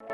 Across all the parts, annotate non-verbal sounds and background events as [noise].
Hey,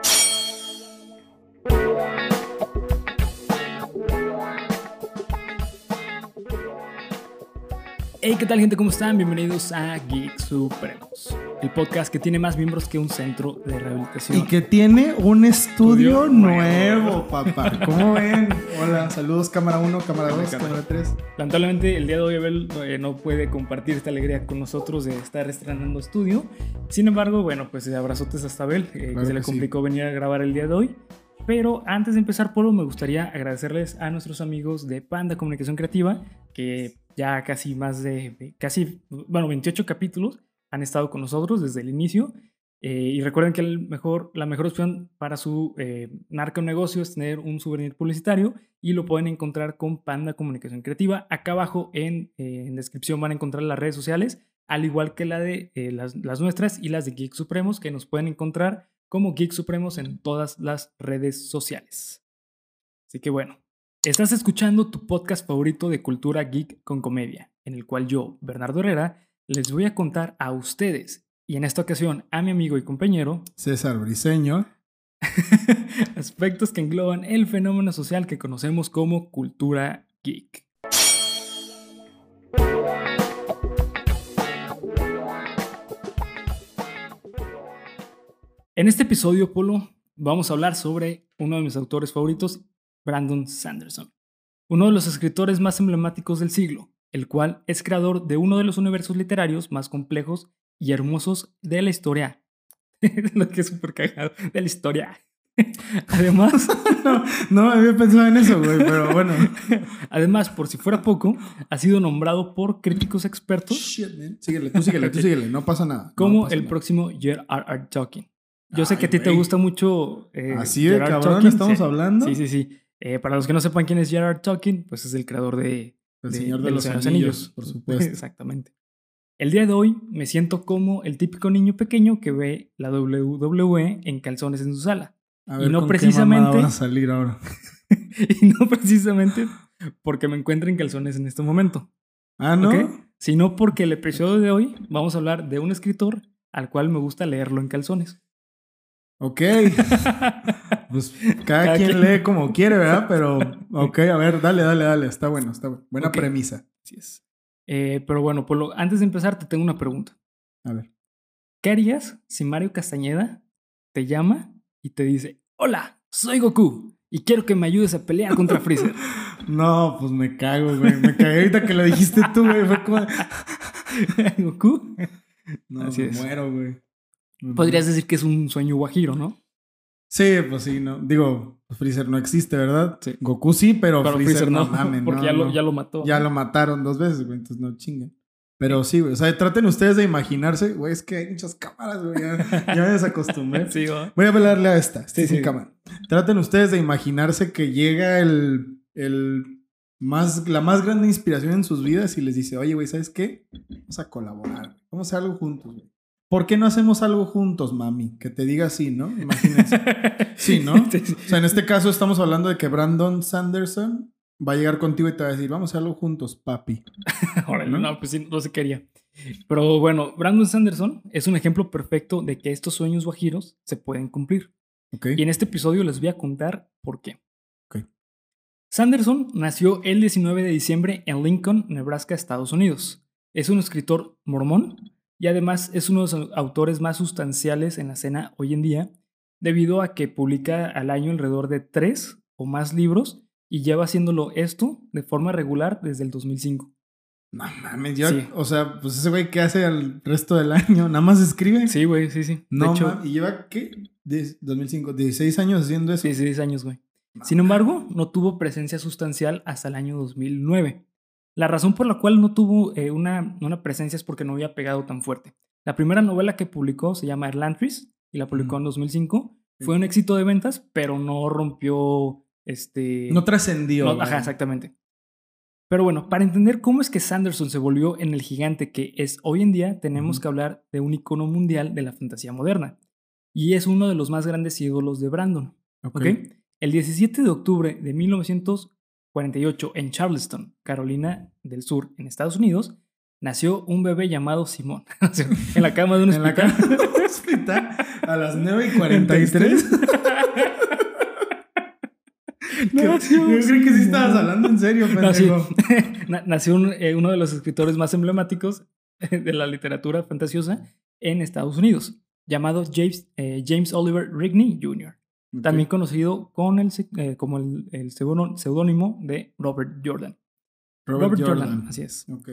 ¿qué tal gente? ¿Cómo están? Bienvenidos a Geek Supremos, el podcast que tiene más miembros que un centro de rehabilitación. Y que tiene un estudio, Estudio nuevo, nuevo. papá. ¿Cómo ven? Hola, saludos, cámara 1, cámara 2, cámara 3. Lamentablemente el día de hoy Abel eh, no puede compartir esta alegría con nosotros de estar estrenando estudio. Sin embargo, bueno, pues eh, abrazotes hasta Abel, eh, que Claro se le que sí. complicó venir a grabar el día de hoy. Pero antes de empezar, Polo, me gustaría agradecerles a nuestros amigos de Panda Comunicación Creativa, que ya casi más de, de casi, bueno, 28 capítulos han estado con nosotros desde el inicio. Eh, y recuerden que el mejor, la mejor opción para su eh, narco negocio es tener un souvenir publicitario y lo pueden encontrar con Panda Comunicación Creativa. Acá abajo en, eh, en descripción van a encontrar las redes sociales, al igual que la de eh, las, las nuestras y las de Geek Supremos, que nos pueden encontrar como Geek Supremos en todas las redes sociales. Así que bueno, estás escuchando tu podcast favorito de cultura geek con comedia, en el cual yo, Bernardo Herrera, les voy a contar a ustedes y en esta ocasión a mi amigo y compañero César Briseño. [laughs] aspectos que engloban el fenómeno social que conocemos como cultura geek. En este episodio, Polo, vamos a hablar sobre uno de mis autores favoritos, Brandon Sanderson, uno de los escritores más emblemáticos del siglo, el cual es creador de uno de los universos literarios más complejos y hermosos de la historia. [laughs] Lo que es súper cagado, de la historia. [laughs] Además, [laughs] No, no había pensado en eso, güey, pero bueno. además, por si fuera poco, ha sido nombrado por críticos expertos Shit, man. Síguele, tú síguele, tú síguele, no pasa nada. no como pasa el nada. próximo J.R.R. Tolkien. Yo sé Ay, que a ti te gusta mucho. eh, Así de cabrón Tolkien, estamos sí. hablando. Sí, sí, sí. Eh, para los que no sepan quién es J.R.R. Tolkien, pues es el creador de. El de- Señor de, los Señor Anillos, por supuesto. Exactamente. El día de hoy me siento como el típico niño pequeño que ve la WWE en calzones en su sala. A y no con precisamente- vas a salir ahora. [laughs] y no precisamente porque me encuentre en calzones en este momento. Ah, ¿no? Sino porque el episodio de hoy vamos a hablar de un escritor al cual me gusta leerlo en calzones. Ok. [laughs] Pues cada, Cada quien, quien. lee como quiere, ¿verdad? [laughs] Pero, ok, a ver, dale, dale, dale. Está bueno, está bueno. Buena premisa. Así es. Eh, pero bueno, Polo, antes de empezar te tengo una pregunta. A ver. ¿Qué harías si Mario Castañeda te llama y te dice, hola, soy Goku y quiero que me ayudes a pelear contra Freezer? [laughs] No, pues me cago, güey. Me cagué ahorita que lo dijiste tú, güey. Fue como. Goku. No, Así me es. muero, güey. Podrías decir que es un sueño guajiro, ¿no? Sí, pues sí, no. Digo, Freezer no existe, ¿verdad? Sí. Goku sí, pero, Pero Freezer, Freezer no, no, [laughs] porque no, ya, Lo, ya lo mató. Ya lo mataron dos veces, güey, entonces no chinguen. Pero sí, güey, o sea, traten ustedes de imaginarse, güey, es que hay muchas cámaras, güey, ya, ya me desacostumbré. [laughs] Sí, ¿va? Voy a hablarle a esta, Sí, sin sí. cámara. Traten ustedes de imaginarse que llega el, el más, la más grande inspiración en sus vidas y les dice, oye, güey, ¿sabes qué? Vamos a colaborar, vamos a hacer algo juntos, güey. ¿Por qué no hacemos algo juntos, mami? Que te diga así, ¿no? Imagínense. [laughs] Sí, ¿no? Sí, sí. O sea, en este caso estamos hablando de que Brandon Sanderson va a llegar contigo y te va a decir, vamos a hacerlo juntos, papi. [laughs] Órale, ¿No? no, pues sí, no se quería. Pero bueno, Brandon Sanderson es un ejemplo perfecto de que estos sueños guajiros se pueden cumplir. Y en este episodio les voy a contar por qué. Sanderson nació el 19 de diciembre en Lincoln, Nebraska, Estados Unidos. Es un escritor mormón y además es uno de los autores más sustanciales en la escena hoy en día, debido a que publica al año alrededor de tres o más libros y lleva haciéndolo esto de forma regular desde el 2005. No mames, Sí. o sea, pues ese güey, ¿qué hace al resto del año? Nada más escribe. Sí, güey, sí, sí. No, de hecho, ¿y lleva qué? Diez- 2005, 16 años haciendo eso. 16 años, güey. Sin embargo, no tuvo presencia sustancial hasta el año 2009. La razón por la cual no tuvo eh, una, una presencia es porque no había pegado tan fuerte. La primera novela que publicó se llama Erlantris y la publicó Ujú. en 2005. Fue un éxito de ventas, pero no rompió este... No trascendió. no- ajá, exactamente. Pero bueno, para entender cómo es que Sanderson se volvió en el gigante que es hoy en día, tenemos que hablar de un icono mundial de la fantasía moderna. Y es uno de los más grandes ídolos de Brandon. Ok. ¿ok? El 17 de octubre de 1948 en Charleston, Carolina del Sur, en Estados Unidos, nació un bebé llamado Simón. [laughs] en la cama de un En la hospital. a las 9 y 43. [laughs] Nació Yo creí que sí estabas hablando en serio, pendejo. No, [laughs] sí. Na- Nació un- eh, uno de los escritores más emblemáticos de la literatura fantasiosa en Estados Unidos, llamado James, eh, James Oliver Rigney Jr., También conocido con el, eh, como el, el seudónimo de Robert Jordan. Robert, Jordan. así es. Ok.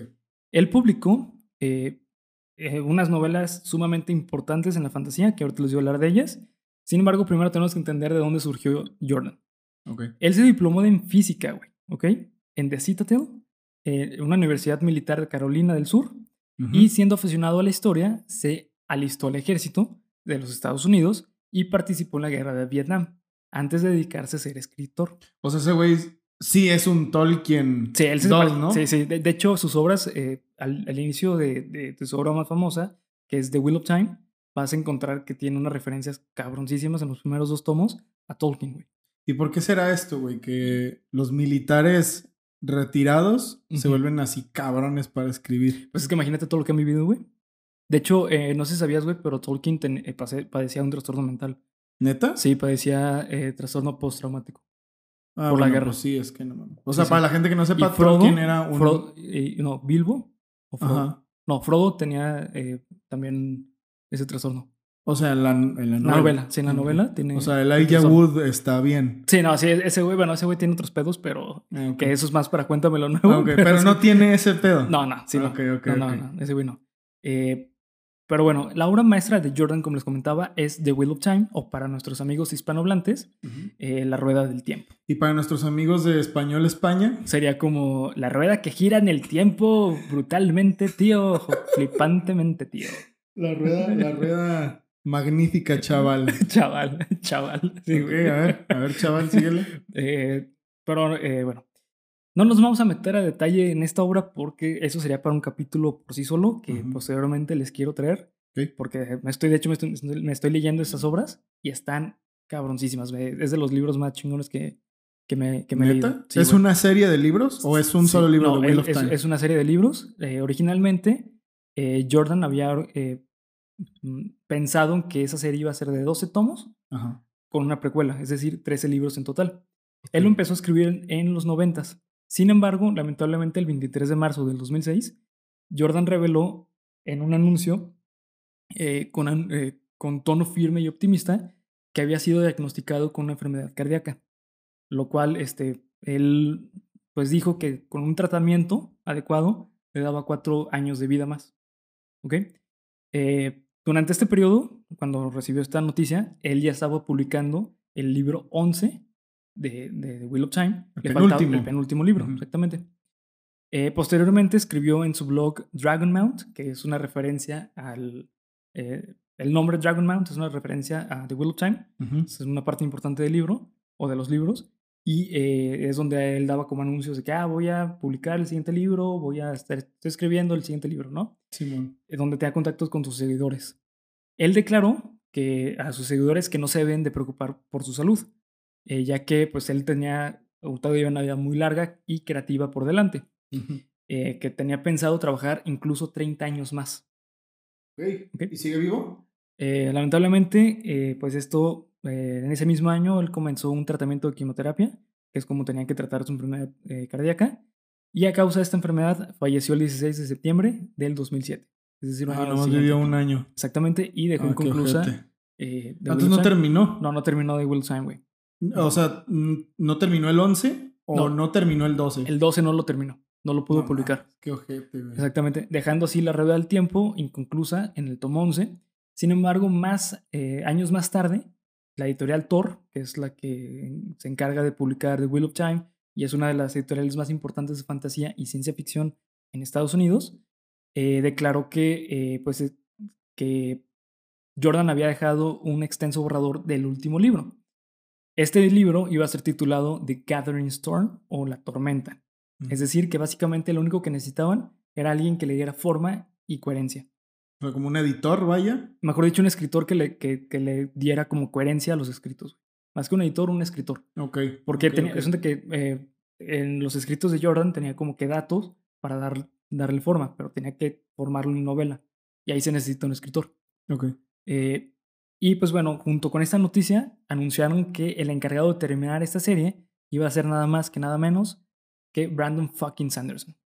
Él publicó eh, eh, unas novelas sumamente importantes en la fantasía, que ahorita les voy a hablar de ellas. Sin embargo, primero tenemos que entender de dónde surgió Jordan. Ok. Él se diplomó en física, güey, ¿ok? En The Citadel, eh, una universidad militar de Carolina del Sur, y siendo aficionado a la historia, se alistó al ejército de los Estados Unidos y participó en la guerra de Vietnam, antes de dedicarse a ser escritor. O sea, ese güey sí es un Tolkien. Sí, él se ¿no? Sí, sí. De, de hecho, sus obras, eh, al, al inicio de, de- de su obra más famosa, que es The Wheel of Time, vas a encontrar que tiene unas referencias cabroncísimas en los primeros dos tomos a Tolkien, güey. ¿Y por qué será esto, güey? Que los militares retirados se vuelven así cabrones para escribir. Pues es que imagínate todo lo que han vivido, güey. De hecho, eh, no sé si sabías, güey, pero Tolkien ten- eh, pase- padecía un trastorno mental. ¿Neta? Sí, padecía eh, trastorno postraumático. Ah, por la guerra. pues sí, es que no mames. O sea, sí. para la gente que no sepa, Frodo, Tolkien era un. Frodo- eh, no, Bilbo. O Frodo. Ajá. No, Frodo tenía también ese trastorno. O sea, en la, en la La novela. novela, sí, en la novela tiene. O sea, el Elijah. Wood está bien. Sí, no, sí, ese güey, bueno, ese güey tiene otros pedos, pero Ah, ok. que eso es más para cuéntamelo [laughs] nuevo. Ah, ok, pero no sí. tiene ese pedo. No, no, sí, no. Ok, ok, no, no, ok. no, ese güey no. Eh, pero bueno, la obra maestra de Jordan, como les comentaba, es The Wheel of Time, o para nuestros amigos hispanohablantes, eh, La Rueda del Tiempo. Y para nuestros amigos de Español España, Sería como la rueda que gira en el tiempo brutalmente, tío, o flipantemente, tío. la rueda, la rueda magnífica, chaval. [laughs] Chaval, chaval. Sí, güey. a ver, a ver, chaval, síguele. Eh, pero eh, bueno, no nos vamos a meter a detalle en esta obra porque eso sería para un capítulo por sí solo que posteriormente les quiero traer. Porque me estoy, de hecho, me estoy, me estoy leyendo estas obras y están cabroncísimas. Es de los libros más chingones que, que me, que me he ¿Neta? leído. Sí, ¿Es güey. una serie de libros o es un Sí, solo libro no, de Wheel es, of Time? es una serie de libros. Eh, originalmente, eh, Jordan había eh, mm, pensado en que esa serie iba a ser de 12 tomos Ajá. con una precuela, es decir, 13 libros en total. Él lo empezó a escribir en, en los 90. Sin embargo, lamentablemente, el 23 de marzo del 2006, Jordan reveló en un anuncio eh, eh, con tono firme y optimista que había sido diagnosticado con una enfermedad cardíaca, lo cual este, él pues dijo que con un tratamiento adecuado le daba cuatro años de vida más. Eh, durante este periodo, cuando recibió esta noticia, él ya estaba publicando el libro 11 de, de The Wheel of Time. El Le faltaba penúltimo. el penúltimo libro, Ujú. exactamente. Eh, posteriormente escribió en su blog Dragonmount, que es una referencia al... eh, el nombre Dragonmount es una referencia a The Wheel of Time. Ujú. Es una parte importante del libro o de los libros. Y eh, es donde él daba como anuncios de que ah, voy a publicar el siguiente libro, voy a estar estoy escribiendo el siguiente libro, ¿no? Simón. eh, donde tenga contactos con sus seguidores. Él declaró que a sus seguidores que no se deben de preocupar por su salud, eh, ya que pues él tenía o todavía una vida muy larga y creativa por delante, Ujú. eh, que tenía pensado trabajar incluso 30 años más. Ok. Ok. ¿Y sigue vivo? Eh, lamentablemente, eh, pues esto, eh, en ese mismo año, él comenzó un tratamiento de quimioterapia, que es como tenían que tratar su enfermedad eh, cardíaca, y a causa de esta enfermedad falleció el 16 de septiembre del 2007. Es decir, un Ah, año nomás vivió un año. Exactamente, y dejó Ah, inconclusa. eh, Antes no terminó. No, no terminó de Will Time, güey. O sea, mm, ¿no terminó el 11 o No. no, terminó el 12? El 12 no lo terminó, no lo pudo No publicar. Qué ojete, güey. Exactamente, dejando así la rueda del tiempo inconclusa en el tomo 11. Sin embargo, más eh, años más tarde, la editorial Thor, que es la que se encarga de publicar The Wheel of Time y es una de las editoriales más importantes de fantasía y ciencia ficción en Estados Unidos, eh, declaró que, eh, pues, eh, que Jordan había dejado un extenso borrador del último libro. Este libro iba a ser titulado The Gathering Storm o La Tormenta. Mm. Es decir, que básicamente lo único que necesitaban era alguien que le diera forma y coherencia. O sea, como un editor, vaya. Mejor dicho, un escritor que le, que, que le diera como coherencia a los escritos. Más que un editor, un escritor. Ok. Porque ok, tenía, ok. es de que eh, en los escritos de Jordan tenía como que datos para dar darle forma, pero tenía que formarlo en novela. Y ahí se necesita un escritor. Ok. Eh, y pues bueno, junto con esta noticia, anunciaron que el encargado de terminar esta serie iba a ser nada más que nada menos que Brandon fucking Sanderson.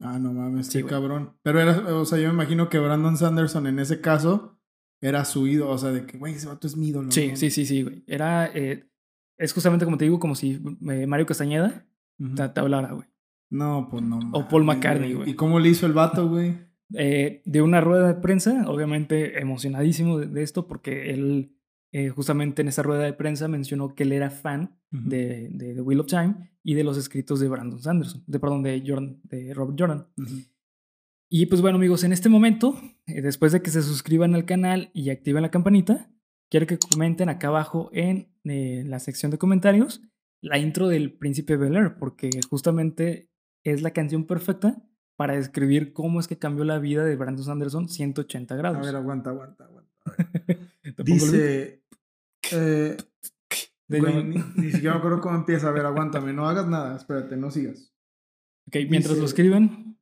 Ah, no mames, Sí, qué cabrón. Pero era, o sea, yo me imagino que Brandon Sanderson en ese caso era su ídolo, o sea, de que, güey, ese vato es mi ídolo. Sí, ¿no? sí, sí, sí, güey. Era, eh, es justamente como te digo, como si eh, Mario Castañeda Ujú. te, te hablara, güey. No, pues no. O Paul McCartney, güey. ¿Y cómo le hizo el vato, güey? Eh, de una rueda de prensa, obviamente emocionadísimo de, de esto, porque él eh, justamente en esa rueda de prensa mencionó que él era fan de, de The Wheel of Time y de los escritos de Brandon Sanderson, de, perdón, de, Jordan, de Robert Jordan. Y pues bueno, amigos, en este momento, eh, después de que se suscriban al canal y activen la campanita, quiero que comenten acá abajo en eh, la sección de comentarios la intro del Príncipe Bel Air, porque justamente es la canción perfecta para describir cómo es que cambió la vida de Brandon Sanderson 180 A grados. ver, aguanta, aguanta, aguanta. [laughs] Dice. Eh, güey, ni, ni siquiera me acuerdo cómo empieza. A ver, aguántame, no hagas nada, espérate, no sigas. Ok, mientras lo escriben.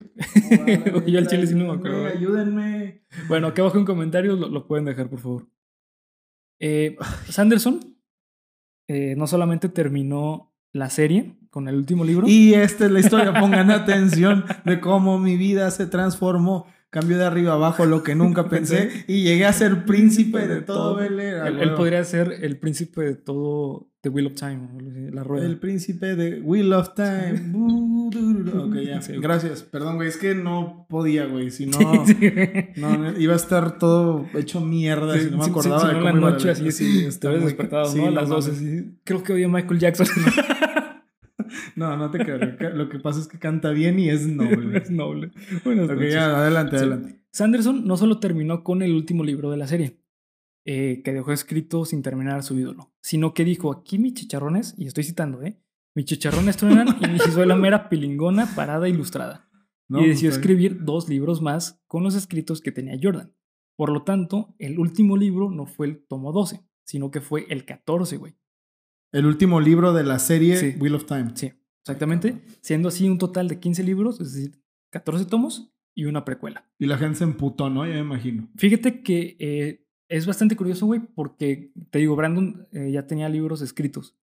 No, [laughs] Yo al chile sí no me acuerdo. Ayúdenme. Bueno, acá abajo en comentarios lo, lo pueden dejar, por favor. Eh, Sanderson eh, no solamente terminó la serie con el último libro. Y esta es la historia, pongan atención de cómo mi vida se transformó. Cambió de arriba abajo lo que nunca pensé [laughs] y llegué a ser príncipe de todo Bel Air. Él, podría ser el príncipe de todo The Wheel of Time, la rueda. El príncipe de Wheel of Time. Ok, ya. Sí. Gracias. Perdón, güey. Es que no podía, güey. Si no, Sí, [laughs] no, iba a estar todo hecho mierda si no me acordaba de cómo iba la noche la- así. A las 12, mames. sí. Creo que odio a Michael Jackson. [laughs] No, no te creo. Lo que pasa es que canta bien y es noble. [laughs] es noble. Buenas ok, noches. ya, adelante, Sí. adelante. Sanderson no solo terminó con el último libro de la serie, eh, que dejó escrito sin terminar a su ídolo, sino que dijo, aquí mis chicharrones, y estoy citando, ¿eh? Mis chicharrones truenan y mi soy la mera pilingona parada ilustrada. No, y decidió escribir dos libros más con los escritos que tenía Jordan. Por lo tanto, el último libro no fue el tomo 12, sino que fue el 14, güey. El último libro de la serie Sí. Wheel of Time. Sí, exactamente. Siendo así un total de 15 libros, es decir, 14 tomos y una precuela. Y la gente se emputó, ¿no? Ya me imagino. Fíjate que eh, es bastante curioso, güey, porque te digo, Brandon eh, ya tenía libros escritos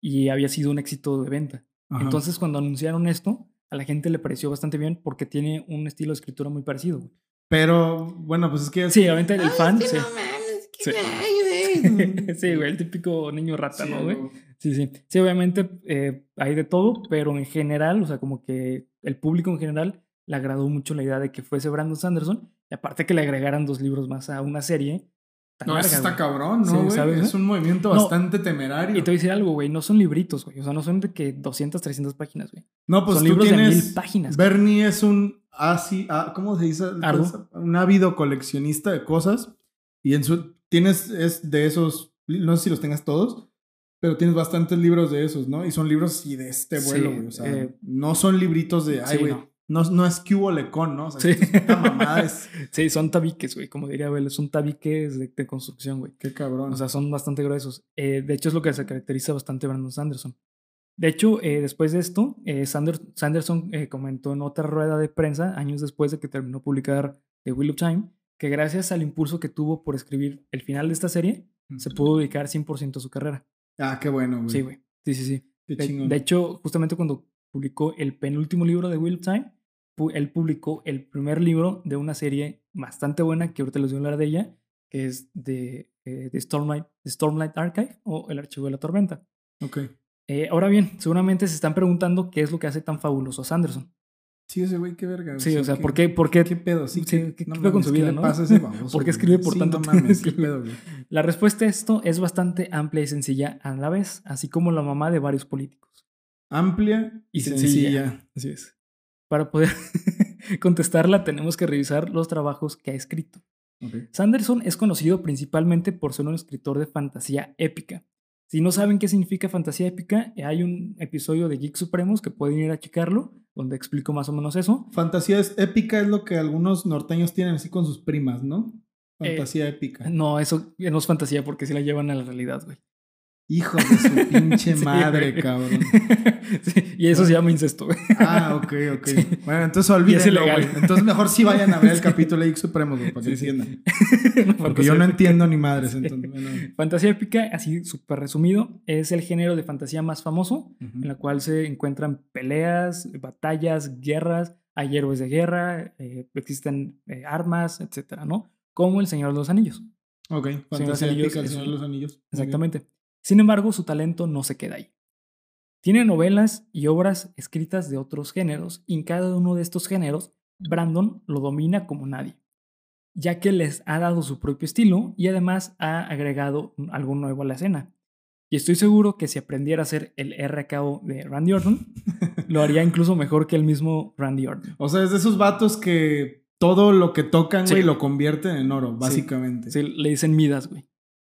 y había sido un éxito de venta. Ajá. Entonces, cuando anunciaron esto, a la gente le pareció bastante bien porque tiene un estilo de escritura muy parecido, güey. Pero, bueno, pues es que... Sí, obviamente el Ay, fan. que sí. no mames, que Sí. güey. [laughs] sí, güey, el típico niño rata, Sí, ¿no, güey? Sí, sí. Sí, obviamente eh, hay de todo, pero en general, o sea, como que el público en general le agradó mucho la idea de que fuese Brandon Sanderson y aparte que le agregaran dos libros más a una serie tan No, larga, eso está güey. cabrón, Sí, ¿no, güey? ¿sabes, es un movimiento No. bastante temerario. Y te voy a decir algo, güey, no son libritos, güey. O sea, no son de que 200, 300 páginas, güey. no, pues son tú libros de tienes... mil páginas. Bernie es un así, ah, ¿cómo se dice? Arduo. Un ávido coleccionista de cosas. Y en su tienes es de esos, no sé si los tengas todos, pero tienes bastantes libros de esos, ¿no? Y son libros así de este vuelo, güey. O sea, eh, no son libritos de, ay, sí, güey. no. no. No, es cubo lecón, ¿no? O sea, Sí. esta mamada es. [laughs] Sí, son tabiques, güey, como diría Abel, son tabiques de, de construcción, güey. Qué cabrón. O sea, son bastante gruesos. Eh, de hecho, es lo que se caracteriza bastante a Brandon Sanderson. De hecho, eh, después de esto, Sander- Sanderson comentó en otra rueda de prensa, años después de que terminó publicar The Wheel of Time, que gracias al impulso que tuvo por escribir el final de esta serie, se pudo dedicar 100% a su carrera. Ah, qué bueno, güey. Sí, güey. Sí, sí, sí. Qué De, chingón. de hecho, justamente cuando publicó el penúltimo libro de of Time, él publicó el primer libro de una serie bastante buena, que ahorita les voy a hablar de ella, que es de, eh, de Stormlight, de Stormlight Archive o El Archivo de la Tormenta. Ok. Eh, ahora bien, seguramente se están preguntando qué es lo que hace tan fabuloso a Sanderson. Sí, ese güey, qué verga. Sí, o sea, ¿por qué? ¿Por qué? ¿Qué pedo? Sí, Sí, ¿qué, ¿qué- no qué pedo con su ¿qué vida, no? pasa ese baboso, ¿Por qué escribe por Sí, tanto no [laughs] mames, qué pedo, güey. La respuesta a esto es bastante amplia y sencilla a la vez, así como la mamá de varios políticos. Amplia y, sencilla. sencilla. Así es. Para poder [laughs] contestarla tenemos que revisar los trabajos que ha escrito. Ok. Sanderson es conocido principalmente por ser un escritor de fantasía épica. Si no saben qué significa fantasía épica, hay un episodio de Geek Supremos que pueden ir a checarlo, donde explico más o menos eso. Fantasía es épica, es lo que algunos norteños tienen así con sus primas, ¿no? Fantasía épica. No, eso no es fantasía porque sí la llevan a la realidad, güey. Hijo de su pinche [laughs] Sí, madre, güey. cabrón. [laughs] Sí, y eso se llama incesto, güey. Ah, ok, ok. Sí. Bueno, entonces olvídenlo, güey. Entonces mejor sí vayan a ver el capítulo de X Supremos, güey, para que entiendan. [laughs] Porque yo no épica. entiendo ni madres, entonces, bueno. Fantasía épica, así súper resumido, es el género de fantasía más famoso, en la cual se encuentran peleas, batallas, guerras, hay héroes de guerra, eh, existen eh, armas, etcétera, ¿no? Como el Señor de los Anillos. Ok, fantasía épica, el Señor de los Anillos. Exactamente. Sin embargo, su talento no se queda ahí. Tiene novelas y obras escritas de otros géneros, y en cada uno de estos géneros, Brandon lo domina como nadie, ya que les ha dado su propio estilo y además ha agregado algo nuevo a la escena. Y estoy seguro que si aprendiera a hacer el RKO de Randy Orton, [laughs] lo haría incluso mejor que el mismo Randy Orton. O sea, es de esos vatos que todo lo que tocan, güey, Sí. lo convierten en oro, básicamente. Sí, le dicen Midas, güey.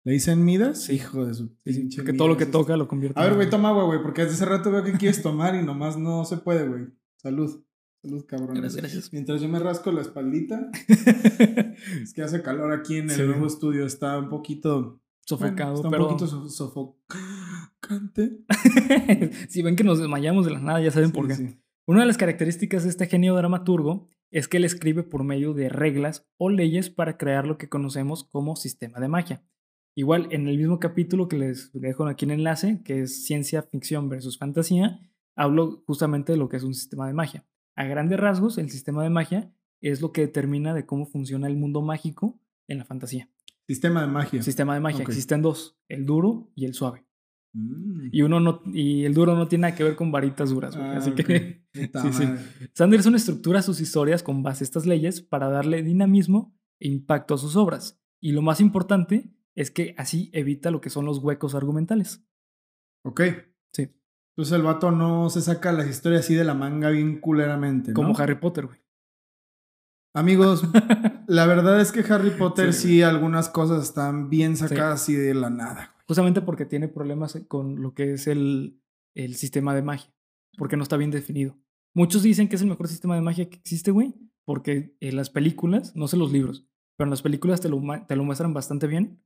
¿Le dicen Midas? Sí. Hijo de su Sí, sí, pinche porque todo lo que toca lo convierte A ver, güey, toma agua, güey, porque desde hace rato veo que quieres tomar y nomás no se puede, güey. Salud. Salud, cabrón. Gracias, gracias. Mientras yo me rasco la espaldita, [laughs] es que hace calor aquí en el Sí. nuevo estudio. Está un poquito... Sofocado, bueno, está un poquito so- sofocante. [laughs] si ven que nos desmayamos de la nada, ya saben por qué. Sí. Una de las características de este genio dramaturgo es que él escribe por medio de reglas o leyes para crear lo que conocemos como sistema de magia. Igual, en el mismo capítulo que les dejo aquí en enlace, que es ciencia ficción versus fantasía, hablo justamente de lo que es un sistema de magia. A grandes rasgos, el sistema de magia es lo que determina de cómo funciona el mundo mágico en la fantasía. Sistema de magia. Sistema de magia, Ok. existen dos, el duro y el suave. Mm. Y uno no, y el duro no tiene nada que ver con varitas duras. Ah, Así ok. [laughs] que sí, sí. Sanderson estructura sus historias con base a estas leyes para darle dinamismo e impacto a sus obras. Y lo más importante es que así evita lo que son los huecos argumentales. Ok. Sí. Entonces el vato no se saca las historias así de la manga bien culeramente, ¿no? Como Harry Potter, güey. Amigos, [laughs] la verdad es que Harry Potter Sí. sí, algunas cosas están bien sacadas así de la nada. güey. Justamente porque tiene problemas con lo que es el, el sistema de magia. Porque no está bien definido. Muchos dicen que es el mejor sistema de magia que existe, güey. Porque en las películas, no sé los libros, pero en las películas te lo, te lo muestran bastante bien.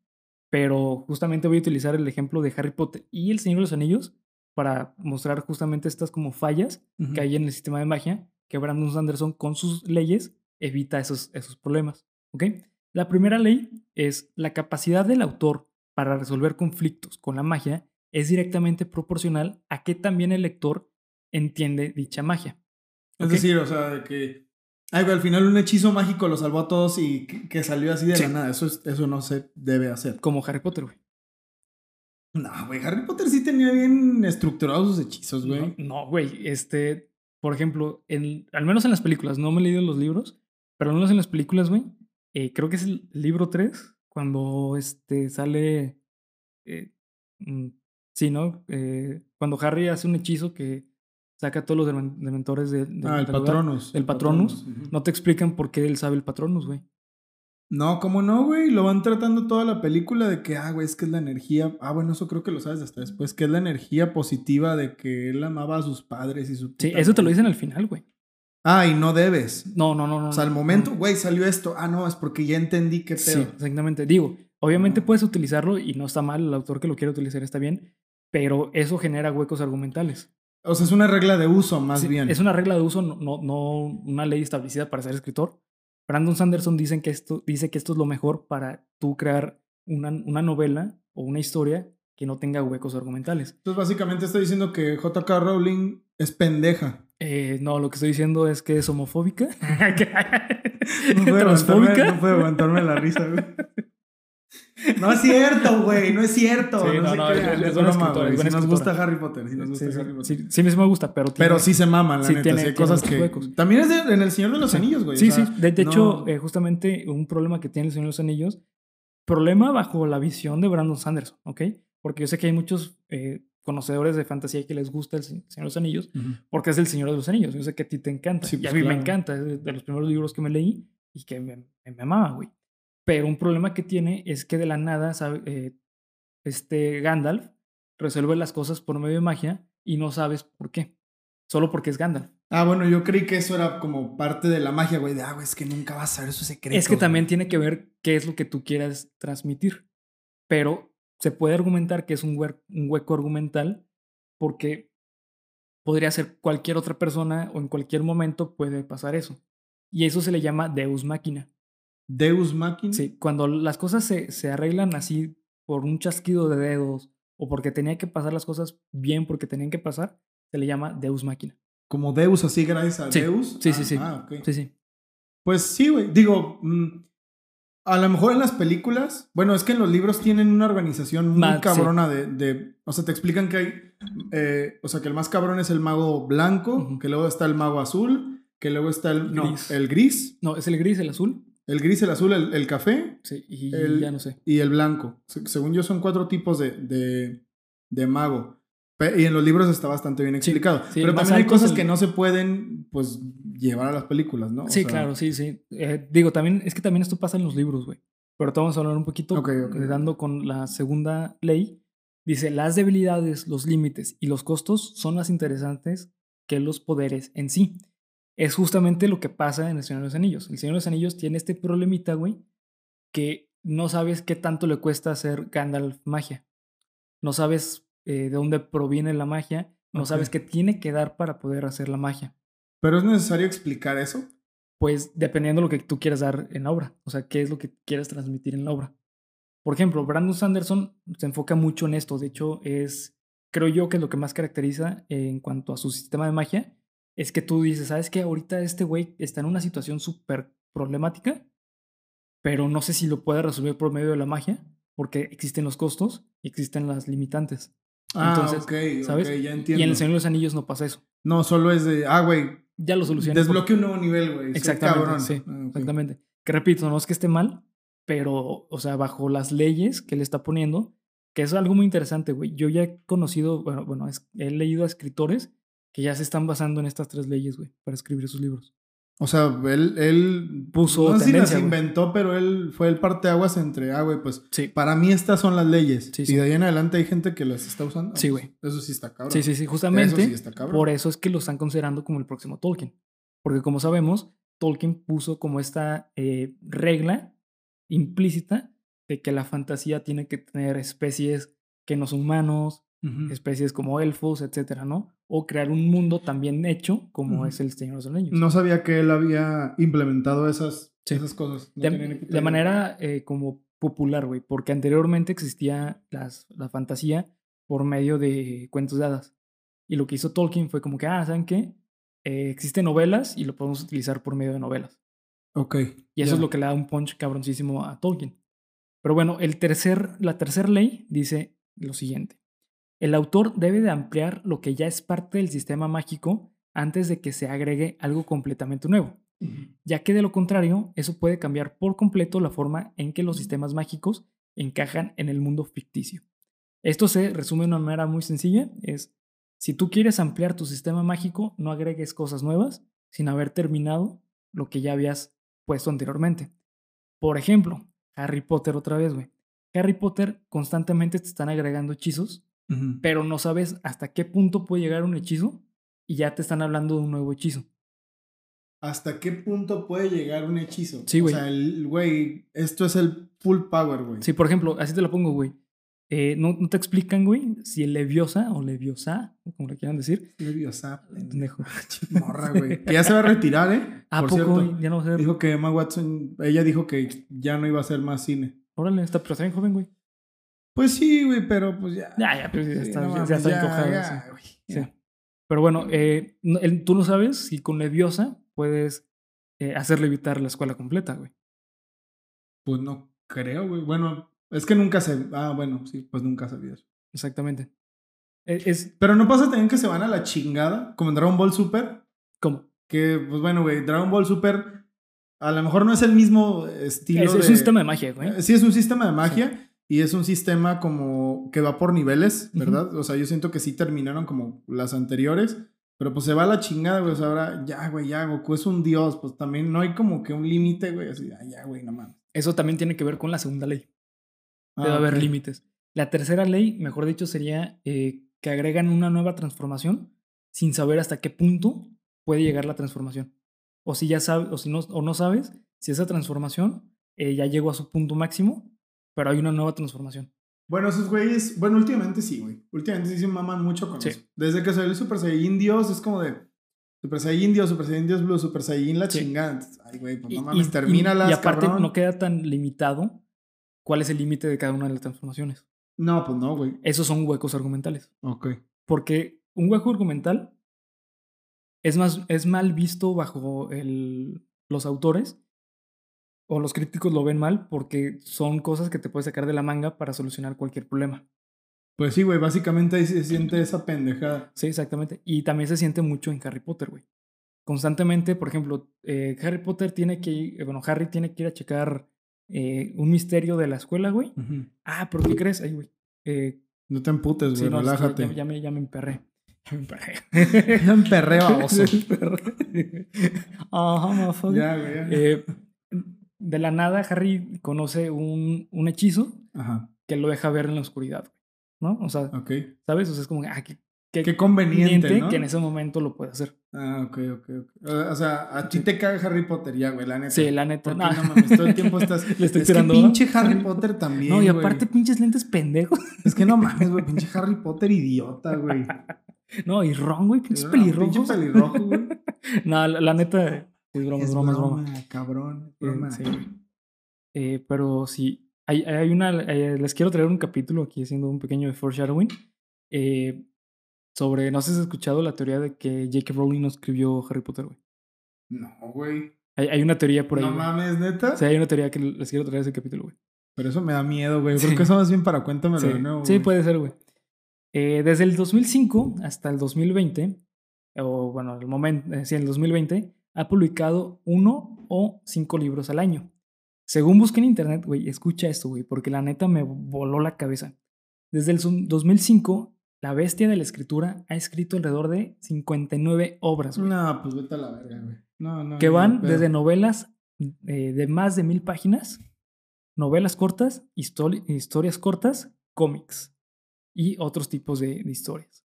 Pero justamente voy a utilizar el ejemplo de Harry Potter y El Señor de los Anillos para mostrar justamente estas como fallas que hay en el sistema de magia que Brandon Sanderson con sus leyes evita esos, esos problemas. ¿ok? La primera ley es la capacidad del autor para resolver conflictos con la magia es directamente proporcional a que también el lector entiende dicha magia. Es decir, o sea, que ay, güey, al final un hechizo mágico lo salvó a todos y que, que salió así de Sí. la nada. Eso, es- eso no se debe hacer. Como Harry Potter, güey. No, güey, Harry Potter sí tenía bien estructurados sus hechizos, güey. No, no, güey. Este, por ejemplo, en, al menos en las películas, no me he leído los libros, pero al menos en las películas, güey, eh, creo que es el libro 3, cuando este, sale. eh, mm, sí, ¿no? Eh, cuando Harry hace un hechizo que saca a todos los demen- dementores de, del- ah, el del Patronus. El Patronus. ujú. No te explican por qué él sabe el Patronus, güey. No, ¿cómo no, güey? Lo van tratando toda la película de que, ah, güey, es que es la energía. Ah, bueno, eso creo que lo sabes hasta después, que es la energía positiva de que él amaba a sus padres y su. Sí, eso te lo dicen al final, güey. Ah, y no debes. No, no, no, no. O sea, al momento, no. güey, salió esto. Ah, no, es porque ya entendí qué Sí, pedo. exactamente. Digo, obviamente puedes utilizarlo y no está mal, el autor que lo quiere utilizar está bien, pero eso genera huecos argumentales. O sea, es una regla de uso, más Sí, bien. Es una regla de uso, no, no, una ley establecida para ser escritor. Brandon Sanderson dicen que esto, dice que esto es lo mejor para tú crear una, una novela o una historia que no tenga huecos argumentales. Entonces, básicamente está diciendo que J.K. Rowling es pendeja. Eh, no, lo que estoy diciendo es que es homofóbica, [laughs] [laughs] No puedo, aguantarme, no puedo aguantarme la risa, güey. [laughs] No es cierto, güey, no es cierto. Sí, no, no, no, es es broma, escritora, güey. es buena Si nos gusta Harry Potter, si nos gusta Sí, sí, Harry Potter. sí, sí, sí me gusta, pero tiene- Pero sí se maman, la sí neta. tiene- sí hay tiene cosas que. huecos. También es de- en El Señor de los Anillos, güey. Sí, o sea, sí. De, de no- hecho, eh, justamente un problema que tiene el Señor de los Anillos, problema bajo la visión de Brandon Sanderson, ¿ok? Porque yo sé que hay muchos eh, conocedores de fantasía que les gusta el Se- Señor de los Anillos, Ujú. porque es el Señor de los Anillos. Yo sé que a ti te encanta. Sí, y pues, a mí me claro. encanta. Es de, de los primeros libros que me leí y que me, me, me amaba, güey. Pero un problema que tiene es que de la nada, sabe, eh, este Gandalf resuelve las cosas por medio de magia y no sabes por qué. Solo porque es Gandalf. Ah, bueno, yo creí que eso era como parte de la magia, güey. De, ah, güey, es que nunca vas a saber sus secretos. Es que también güey". tiene que ver qué es lo que tú quieras transmitir. Pero se puede argumentar que es un, un hueco argumental porque podría ser cualquier otra persona o en cualquier momento puede pasar eso. Y eso se le llama Deus Máquina. Deus Machina. Sí, cuando las cosas se, se arreglan así por un chasquido de dedos o porque tenía que pasar las cosas bien porque tenían que pasar, se le llama Deus Máquina. Como Deus, así gracias a Sí, Deus. sí, Ah, sí, sí. Ah, ok. Sí, sí. Pues sí, güey. Digo, mm, a lo mejor en las películas, bueno, es que en los libros tienen una organización muy sí. cabrona de, de- o sea, te explican que hay, eh, o sea, que el más cabrón es el mago blanco, que luego está el mago azul, que luego está el no, Gris. el gris, No, es el gris, el azul. El gris, el azul, el, el café Sí, y El- ya no sé. y el blanco. Se- según yo son cuatro tipos de, de, de mago. Y en los libros está bastante bien Sí, explicado. sí, Pero el más también hay cosas el- que no se pueden, pues, llevar a las películas, ¿no? O Sí, sea, claro, sí, sí. Eh, digo, también, es que también esto pasa en los libros, güey. Pero te vamos a hablar un poquito, Ok, ok. eh, dando con la segunda ley. Dice, las debilidades, los límites y los costos son más interesantes que los poderes en sí. Es justamente lo que pasa en El Señor de los Anillos. El Señor de los Anillos tiene este problemita, güey, que no sabes qué tanto le cuesta hacer Gandalf magia. No sabes eh, de dónde proviene la magia. No sabes qué tiene que dar para poder hacer la magia. Pero es necesario explicar eso. pues dependiendo de lo que tú quieras dar en la obra, o sea, qué es lo que quieras transmitir en la obra. Por ejemplo, Brandon Sanderson se enfoca mucho en esto, de hecho es, creo yo que es lo que más caracteriza en cuanto a su sistema de magia, es que tú dices, ¿sabes qué? Ahorita este güey está en una situación súper problemática, pero no sé si lo puede resolver por medio de la magia, porque existen los costos y existen las limitantes. Ah, Entonces, ok, ¿sabes? ok, ya Y entiendo. en El Señor de los Anillos no pasa eso. No, solo es de, ah, güey, Ya lo solucioné. desbloquea un nuevo nivel, güey. Exactamente, cabrón. sí, Ah, exactamente. Que repito, no es que esté mal, pero, o sea, bajo las leyes que le está poniendo, que es algo muy interesante, güey. Yo ya he conocido, bueno, bueno es- he leído a escritores que ya se están basando en estas tres leyes, güey, para escribir sus libros. O sea, él, él Puso no sé si las inventó, pero él fue el parteaguas entre, ah, güey, pues Sí, para mí estas son las leyes. Sí, y de ahí en adelante hay gente que las está usando. Sí, pues, güey. Eso sí está cabrón. sí, sí, sí, Eso justamente sí está cabrón. por eso es que lo están considerando como el próximo Tolkien. Porque como sabemos, Tolkien puso como esta eh, regla implícita de que la fantasía tiene que tener especies que no son humanos, Ujú. especies como elfos, etcétera, ¿no? O crear un mundo también hecho como Ujú. es el Señor de los Anillos. No sabía que él había implementado esas, Sí. esas cosas. No de, de manera eh, como popular, güey, porque anteriormente existía las, la fantasía por medio de cuentos de hadas. Y lo que hizo Tolkien fue como que, ah, ¿saben qué? Eh, existen novelas y lo podemos utilizar por medio de novelas. Ok. Y eso es lo que le da un punch cabroncísimo a Tolkien. Pero bueno, el tercer, la tercera ley dice lo siguiente. El autor debe de ampliar lo que ya es parte del sistema mágico antes de que se agregue algo completamente nuevo, ya que de lo contrario, eso puede cambiar por completo la forma en que los sistemas mágicos encajan en el mundo ficticio. Esto se resume de una manera muy sencilla, es si tú quieres ampliar tu sistema mágico, no agregues cosas nuevas sin haber terminado lo que ya habías puesto anteriormente. Por ejemplo, Harry Potter otra vez, güey. Harry Potter constantemente te están agregando hechizos, Pero no sabes hasta qué punto puede llegar un hechizo y ya te están hablando de un nuevo hechizo. ¿Hasta qué punto puede llegar un hechizo? Sí, güey. O sea, el güey, esto es el full power, güey. Sí, por ejemplo, así te lo pongo, güey. Eh, ¿no, no te explican, güey, si el Leviosa o Leviosa, como le quieran decir. Leviosa, Pendejo. [laughs] Morra, güey. [laughs] Que ya se va a retirar, ¿eh? ¿A Por poco, cierto. güey? Ya no va a ser. Dijo que Emma Watson, ella dijo que ya no iba a hacer más cine. Órale, está, pero está bien joven, güey. Pues sí, güey, pero pues ya. Ya, ya, pero ya Sí, está, no ya está ya, encojado, ya, sí. Pero bueno, eh, tú no sabes si con Leviosa puedes eh, hacerle evitar la escuela completa, güey. Pues no creo, güey. Bueno, es que nunca se. Ah, bueno, sí, pues nunca sabía eso. Exactamente. E- Es, Pero no pasa también que se van a la chingada, como en Dragon Ball Super. como. Que, pues bueno, güey, Dragon Ball Super a lo mejor no es el mismo estilo. Es, es un sistema de magia, güey. Sí, es un sistema de magia y es un sistema como que va por niveles. ¿verdad? O sea, yo siento que sí terminaron como las anteriores, pero pues se va a la chingada, güey. O sea, ahora ya, güey, ya, Goku es un dios, pues también no hay como que un límite, güey. Así, ah, ya, güey, no mames. Eso también tiene que ver con la segunda ley. Debe Ah, haber ok. límites. La tercera ley, mejor dicho, sería eh, que agregan una nueva transformación sin saber hasta qué punto puede llegar la transformación. O si ya sabes, o si no, o no sabes si esa transformación eh, ya llegó a su punto máximo, pero hay una nueva transformación. Bueno, esos güeyes, bueno, últimamente sí, güey. Últimamente sí se maman mucho con Sí. eso. Desde que salió el Super Saiyajin Dios, es como de Super Saiyajin Dios, Super Saiyajin Dios Blue, Super Saiyajin la Sí. chingada. Ay, güey, pues no mames, y- termínalas, Y, aparte cabrón. no queda tan limitado cuál es el límite de cada una de las transformaciones. No, pues no, güey. Esos son huecos argumentales. Ok. Porque un hueco argumental es, más, es mal visto bajo el, los autores o los críticos lo ven mal porque son cosas que te puedes sacar de la manga para solucionar cualquier problema. Pues sí, güey, básicamente ahí se siente [clears throat] esa pendejada. Sí, exactamente. Y también se siente mucho en Harry Potter, güey. Constantemente, por ejemplo, eh, Harry Potter tiene que ir, eh, bueno, Harry tiene que ir a checar eh, un misterio de la escuela, güey. Ah, pero ¿qué crees? Ay, güey. Eh, No te emputes, sí, güey, no, relájate. Ya, ya me, ya me emperré. Ya me emperré. [laughs] Ya emperré, baboso. Me emperré. [laughs] [laughs] Ajá, ya, güey, de la nada, Harry conoce un, un hechizo Ajá, que lo deja ver en la oscuridad, ¿no? O sea. ¿sabes? O sea, es como, ah, qué, qué Qué conveniente, ¿no? que en ese momento lo puede hacer. Ah, ok, ok, ok. O sea, a ti te caga Harry Potter ya, güey, la neta. Sí, la neta. No. no mames, todo el tiempo [laughs] estás. Le estoy es que tirando, pinche ¿no? Harry Potter también. No, y güey. aparte, pinches lentes pendejos. Es que no mames, güey, pinche Harry Potter idiota, güey. [laughs] No, y Ron, güey, pinches pelirrojos. Pinche pelirrojo, güey. [laughs] No, la, la neta, es broma, es broma, es broma. cabrón. Eh, Broma. sí. Eh, pero sí, hay, hay una, eh, les quiero traer un capítulo aquí haciendo un pequeño foreshadowing eh, sobre, no sé si has escuchado la teoría de que J.K. Rowling no escribió Harry Potter, güey. No, güey. Hay, hay una teoría por ahí. No güey. mames, neta. Sí, hay una teoría que les quiero traer ese capítulo, güey. Pero eso me da miedo, güey. Sí. Creo que eso más bien para cuéntamelo Sí, de nuevo. sí güey. puede ser, güey. Eh, desde el 2005 hasta el 2020, o bueno, el momento, sí, en el 2020, ha publicado uno o cinco libros al año. Según busqué en internet, güey, escucha esto, güey, porque la neta me voló la cabeza. Desde el su- 2005, la bestia de la escritura ha escrito alrededor de 59 obras, güey, No, pues vete a la verga, güey. No, no. que van desde novelas eh, de más de mil páginas, novelas cortas, histori- historias cortas, cómics y otros tipos de, de historias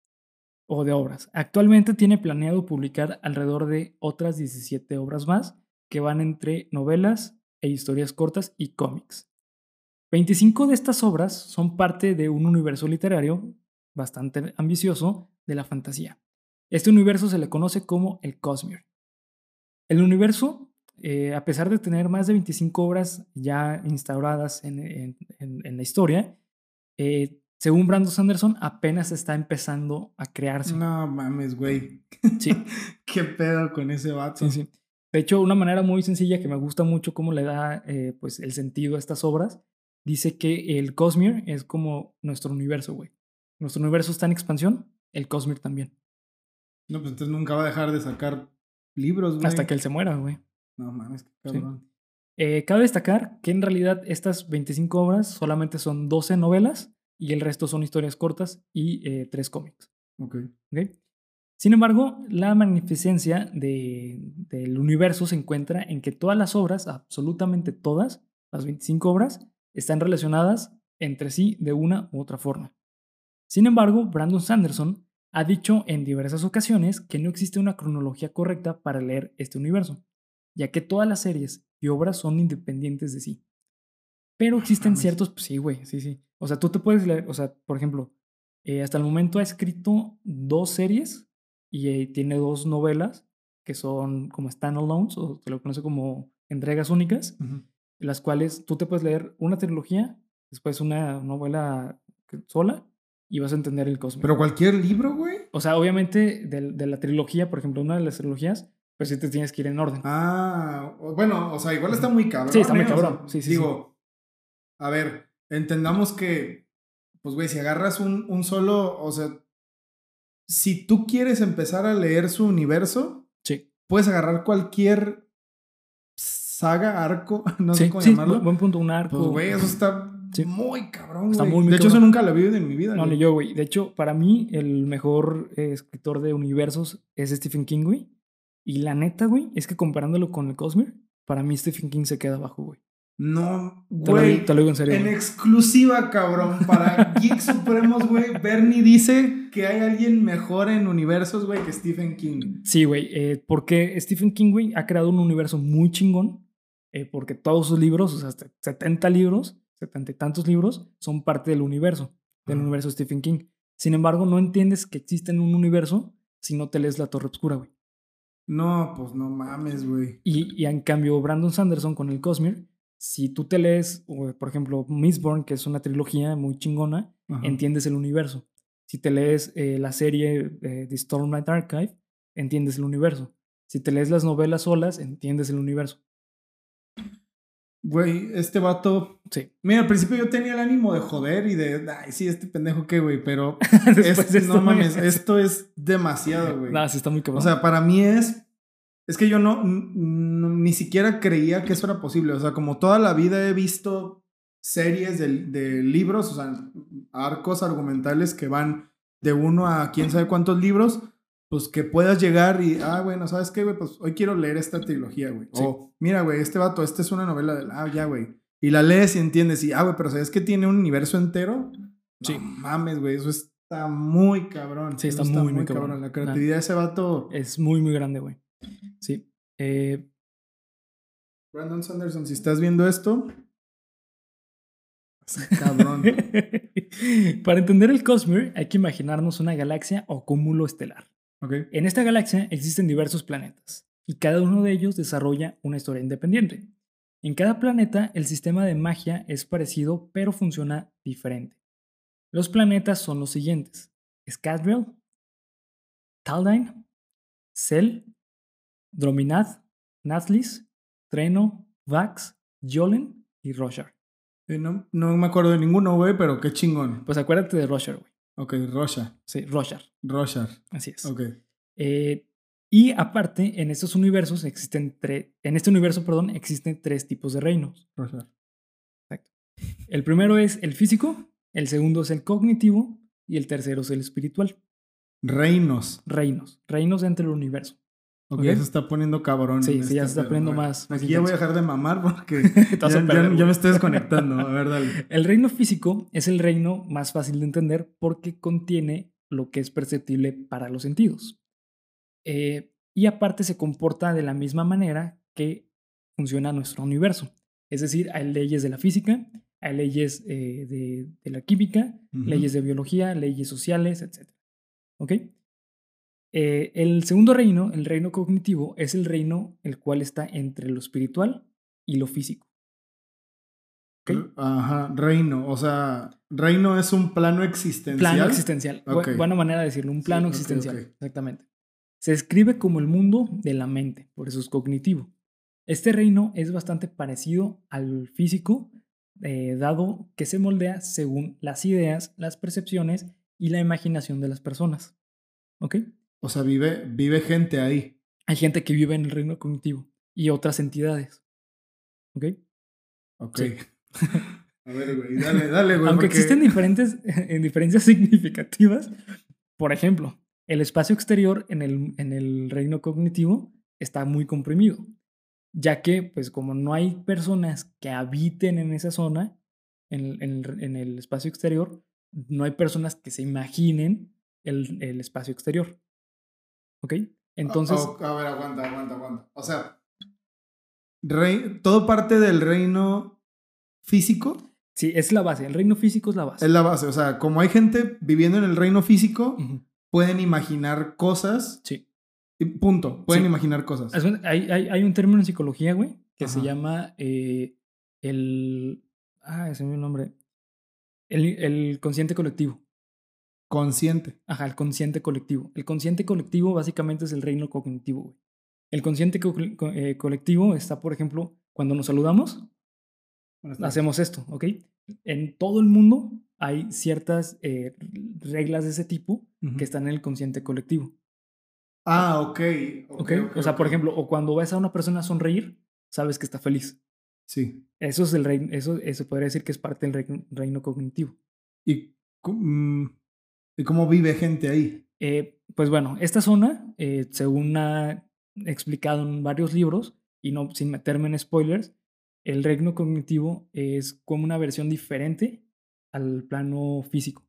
o de obras. Actualmente tiene planeado publicar alrededor de otras 17 obras más que van entre novelas e historias cortas y cómics. 25 de estas obras son parte de un universo literario bastante ambicioso de la fantasía. Este universo se le conoce como el Cosmere. El universo, eh, a pesar de tener más de 25 obras ya instauradas en, en- en- la historia, eh, según Brandon Sanderson, apenas está empezando a crearse. No mames, güey. Sí, [laughs] ¿Qué pedo con ese vato? sí, sí. De hecho, una manera muy sencilla que me gusta mucho cómo le da eh, pues, el sentido a estas obras, dice que el Cosmere es como nuestro universo, güey. Nuestro universo está en expansión, el Cosmere también. No, pues entonces nunca va a dejar de sacar libros, güey. Hasta que él se muera, güey. No mames, qué Sí. cabrón. Eh, cabe destacar que en realidad estas 25 obras solamente son 12 novelas y el resto son historias cortas y eh, tres cómics. Ok. ¿ok? Sin embargo, la magnificencia de- del universo se encuentra en que todas las obras, absolutamente todas, las 25 obras, están relacionadas entre sí de una u otra forma. Sin embargo, Brandon Sanderson ha dicho en diversas ocasiones que no existe una cronología correcta para leer este universo, ya que todas las series y obras son independientes de sí. Pero existen ciertos, sí, güey, sí, sí. O sea, tú te puedes leer, o sea, por ejemplo, eh, hasta el momento ha escrito dos series y eh, tiene dos novelas que son como standalones o se lo conoce como entregas únicas, Ujú. las cuales tú te puedes leer una trilogía, después una novela sola y vas a entender el cosmos. Pero cualquier libro, güey. o sea, obviamente de, de la trilogía, por ejemplo, una de las trilogías, pues sí te tienes que ir en orden. Ah, bueno, o sea, igual está muy cabrón. Sí, está muy ¿eh? O sea, cabrón. Sí, sí, Digo, a ver, entendamos que, pues, güey, si agarras un, un solo, o sea, si tú quieres empezar a leer su universo, Sí, puedes agarrar cualquier saga, arco, [laughs] no sí, sé cómo sí, llamarlo. bu- buen punto, un arco. Pues, güey, eso está Sí. muy cabrón, Está güey. muy, muy de hecho, eso nunca lo vi en mi vida. No, güey. ni yo, güey. De hecho, para mí, el mejor eh, escritor de universos es Stephen King, güey. Y la neta, güey, es que comparándolo con el Cosmere, para mí Stephen King se queda abajo, güey. No, güey. te lo digo en serio. En güey. exclusiva, cabrón, para [laughs] Geeks Supremos, güey. Bernie dice que hay alguien mejor en universos, güey, que Stephen King. Sí, güey. eh, porque Stephen King, güey, ha creado un universo muy chingón. eh, porque todos sus libros, o sea, hasta 70 libros, setenta y tantos libros, son parte del universo, del Ajá. universo de Stephen King. Sin embargo, no entiendes que existe en un universo si no te lees La Torre Oscura, güey. No, pues no mames, güey. Y, y en cambio, Brandon Sanderson con el Cosmere, si tú te lees, por ejemplo, Mistborn, que es una trilogía muy chingona, Ajá. entiendes el universo. Si te lees eh, la serie eh, The Stormlight Archive, entiendes el universo. Si te lees las novelas solas, entiendes el universo. Güey, este vato. Sí. Mira, al principio yo tenía el ánimo de joder y de. Ay, sí, este pendejo qué, güey. Pero. [laughs] Es- no mames, esto es demasiado, [laughs] güey. Nah, sí está muy cabrón. O sea, para mí es. Es que yo no, ni siquiera creía que eso era posible. O sea, como toda la vida he visto series de, de libros, o sea, arcos argumentales que van de uno a quién sabe cuántos libros, pues que puedas llegar y, ah, bueno, ¿sabes qué, güey? Pues hoy quiero leer esta trilogía, güey. Sí. O, mira, güey, este vato, esta es una novela de, ah, ya, güey. Y la lees y entiendes, y, ah, güey, pero ¿sabes que tiene un universo entero? Sí. No mames, güey, eso está muy cabrón. Sí, está muy, muy cabrón. La Nah. creatividad de ese vato. es muy, muy grande, güey. Sí. Eh, Brandon Sanderson, si estás viendo esto. [laughs] Cabrón. Para entender el Cosmere hay que imaginarnos una galaxia o cúmulo estelar. ok. En esta galaxia existen diversos planetas y cada uno de ellos desarrolla una historia independiente. En cada planeta el sistema de magia es parecido pero funciona diferente. Los planetas son los siguientes: Scadrial, Taldine, Cel, Drominad, Nazlis, Treno, Vax, Yolen y Roshar. Eh, no, no me acuerdo de ninguno, güey, pero qué chingón. Pues acuérdate de Roshar, güey. Ok, Rosha. Sí, Roshar. Roshar. Así es. Ok. Eh, y aparte, en estos universos existen tres. En este universo, perdón, existen tres tipos de reinos. Roshar. El primero es el físico, el segundo es el cognitivo y el tercero es el espiritual. Reinos. Reinos. Reinos dentro del universo. Ok, Ok. se está poniendo cabrón. Sí, sí, este ya se está poniendo más- más Aquí ya voy a dejar de mamar porque [laughs] ya, me estoy desconectando. A ver, dale. [laughs] El reino físico es el reino más fácil de entender porque contiene lo que es perceptible para los sentidos. Eh, y aparte se comporta de la misma manera que funciona nuestro universo. Es decir, hay leyes de la física, hay leyes eh, de, de la química, Ujú. leyes de biología, leyes sociales, etc. ¿Ok? Eh, el segundo reino, el reino cognitivo, es el reino el cual está entre lo espiritual y lo físico. Ajá, reino. O sea, reino es un plano existencial. Plano existencial. Buena manera de decirlo, un plano existencial. Exactamente. Se escribe como el mundo de la mente, por eso es cognitivo. Este reino es bastante parecido al físico, eh, dado que se moldea según las ideas, las percepciones y la imaginación de las personas. ¿Ok? O sea, vive, vive gente ahí. Hay gente que vive en el reino cognitivo y otras entidades. ¿Ok? Ok. Sí. [laughs] A ver, güey, dale, dale, güey. Aunque porque- existen diferentes, [laughs] en diferencias significativas, por ejemplo, el espacio exterior en el, en el reino cognitivo está muy comprimido, ya que, pues como no hay personas que habiten en esa zona, en, en en el espacio exterior, no hay personas que se imaginen el, el espacio exterior. ¿Ok? Entonces, Oh, a ver, aguanta, aguanta, aguanta. O sea, rei- todo parte del reino físico sí, es la base, el reino físico es la base. es la base. O sea, como hay gente viviendo en el reino físico, pueden imaginar cosas. Sí. punto. Pueden Sí. imaginar cosas. Hay, hay, hay un término en psicología, güey, que se llama eh, el. Ah, ese es mi nombre. El, el consciente colectivo. Consciente. Ajá, el consciente colectivo. El consciente colectivo básicamente es el reino cognitivo, güey. El consciente co- co- eh, colectivo está, por ejemplo, cuando nos saludamos, hacemos esto, ¿ok? En todo el mundo hay ciertas eh, reglas de ese tipo que están en el consciente colectivo. Ah, ok. ¿Ok? ok, ok, o sea, por ejemplo, o cuando ves a una persona sonreír, sabes que está feliz. Sí. Eso es el reino, eso, eso podría decir que es parte del reino, reino cognitivo. ¿Y, mm, ¿Y cómo vive gente ahí? Eh, pues bueno, esta zona, eh, según ha explicado en varios libros, y no sin meterme en spoilers, el reino cognitivo es como una versión diferente al plano físico.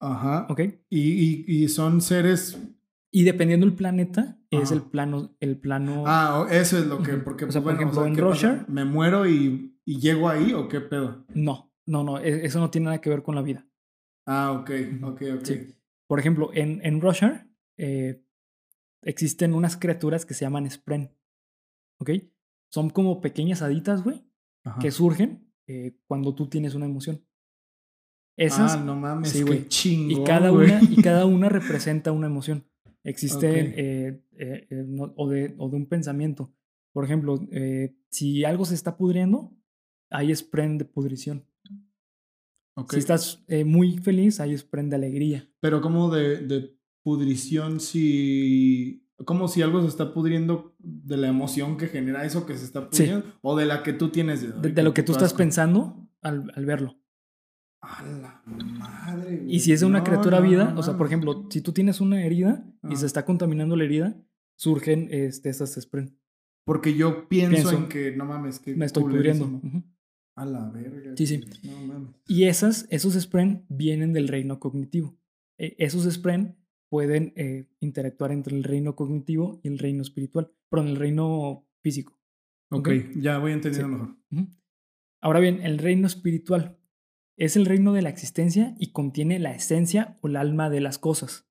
Ajá. ¿Ok? Y, y- y son seres Y dependiendo del planeta, es el plano, el plano. Ah, eso es lo que. Porque, O sea, por ejemplo, en. Roger- ¿Me muero y, y llego ahí o qué pedo? No, no, no. e- Eso no tiene nada que ver con la vida. Ah, ok, ok, ok. Sí. Por ejemplo, en, en eh, existen unas criaturas que se llaman Spren. ¿Ok? Son como pequeñas haditas, güey, Ajá. que surgen eh, cuando tú tienes una emoción. Esas, ah, no mames, sí, qué güey. chingón. y, cada güey. una, y cada [laughs] una representa una emoción. Existen, Ok. eh, no- o, de, o de un pensamiento. Por ejemplo, si algo se está pudriendo, hay Spren de pudrición. Ok. Si estás eh, muy feliz, hay Spren de alegría. Pero como de, de pudrición si... Como si algo se está pudriendo de la emoción que genera eso que se está Sí. pudriendo. O de la que tú tienes. De, De, de lo que tú estás asco. pensando al, al verlo. A la madre, güey. Y si es una No, criatura no, vida, no o sea, por ejemplo, si tú tienes una herida y Ajá. se está contaminando la herida, surgen este, estas Spren. Porque yo pienso, Pienso. en que, no mames, que Me estoy pudriendo. Ujú. A la verga. Sí, sí. güey, No mames. Y esas, esos Spren vienen del reino cognitivo. E- esos Spren pueden eh, interactuar entre el reino cognitivo y el reino espiritual, perdón, el reino físico. Ok, ya voy entendiendo mejor. Ahora bien, el reino espiritual es el reino de la existencia y contiene la esencia o el alma de las cosas.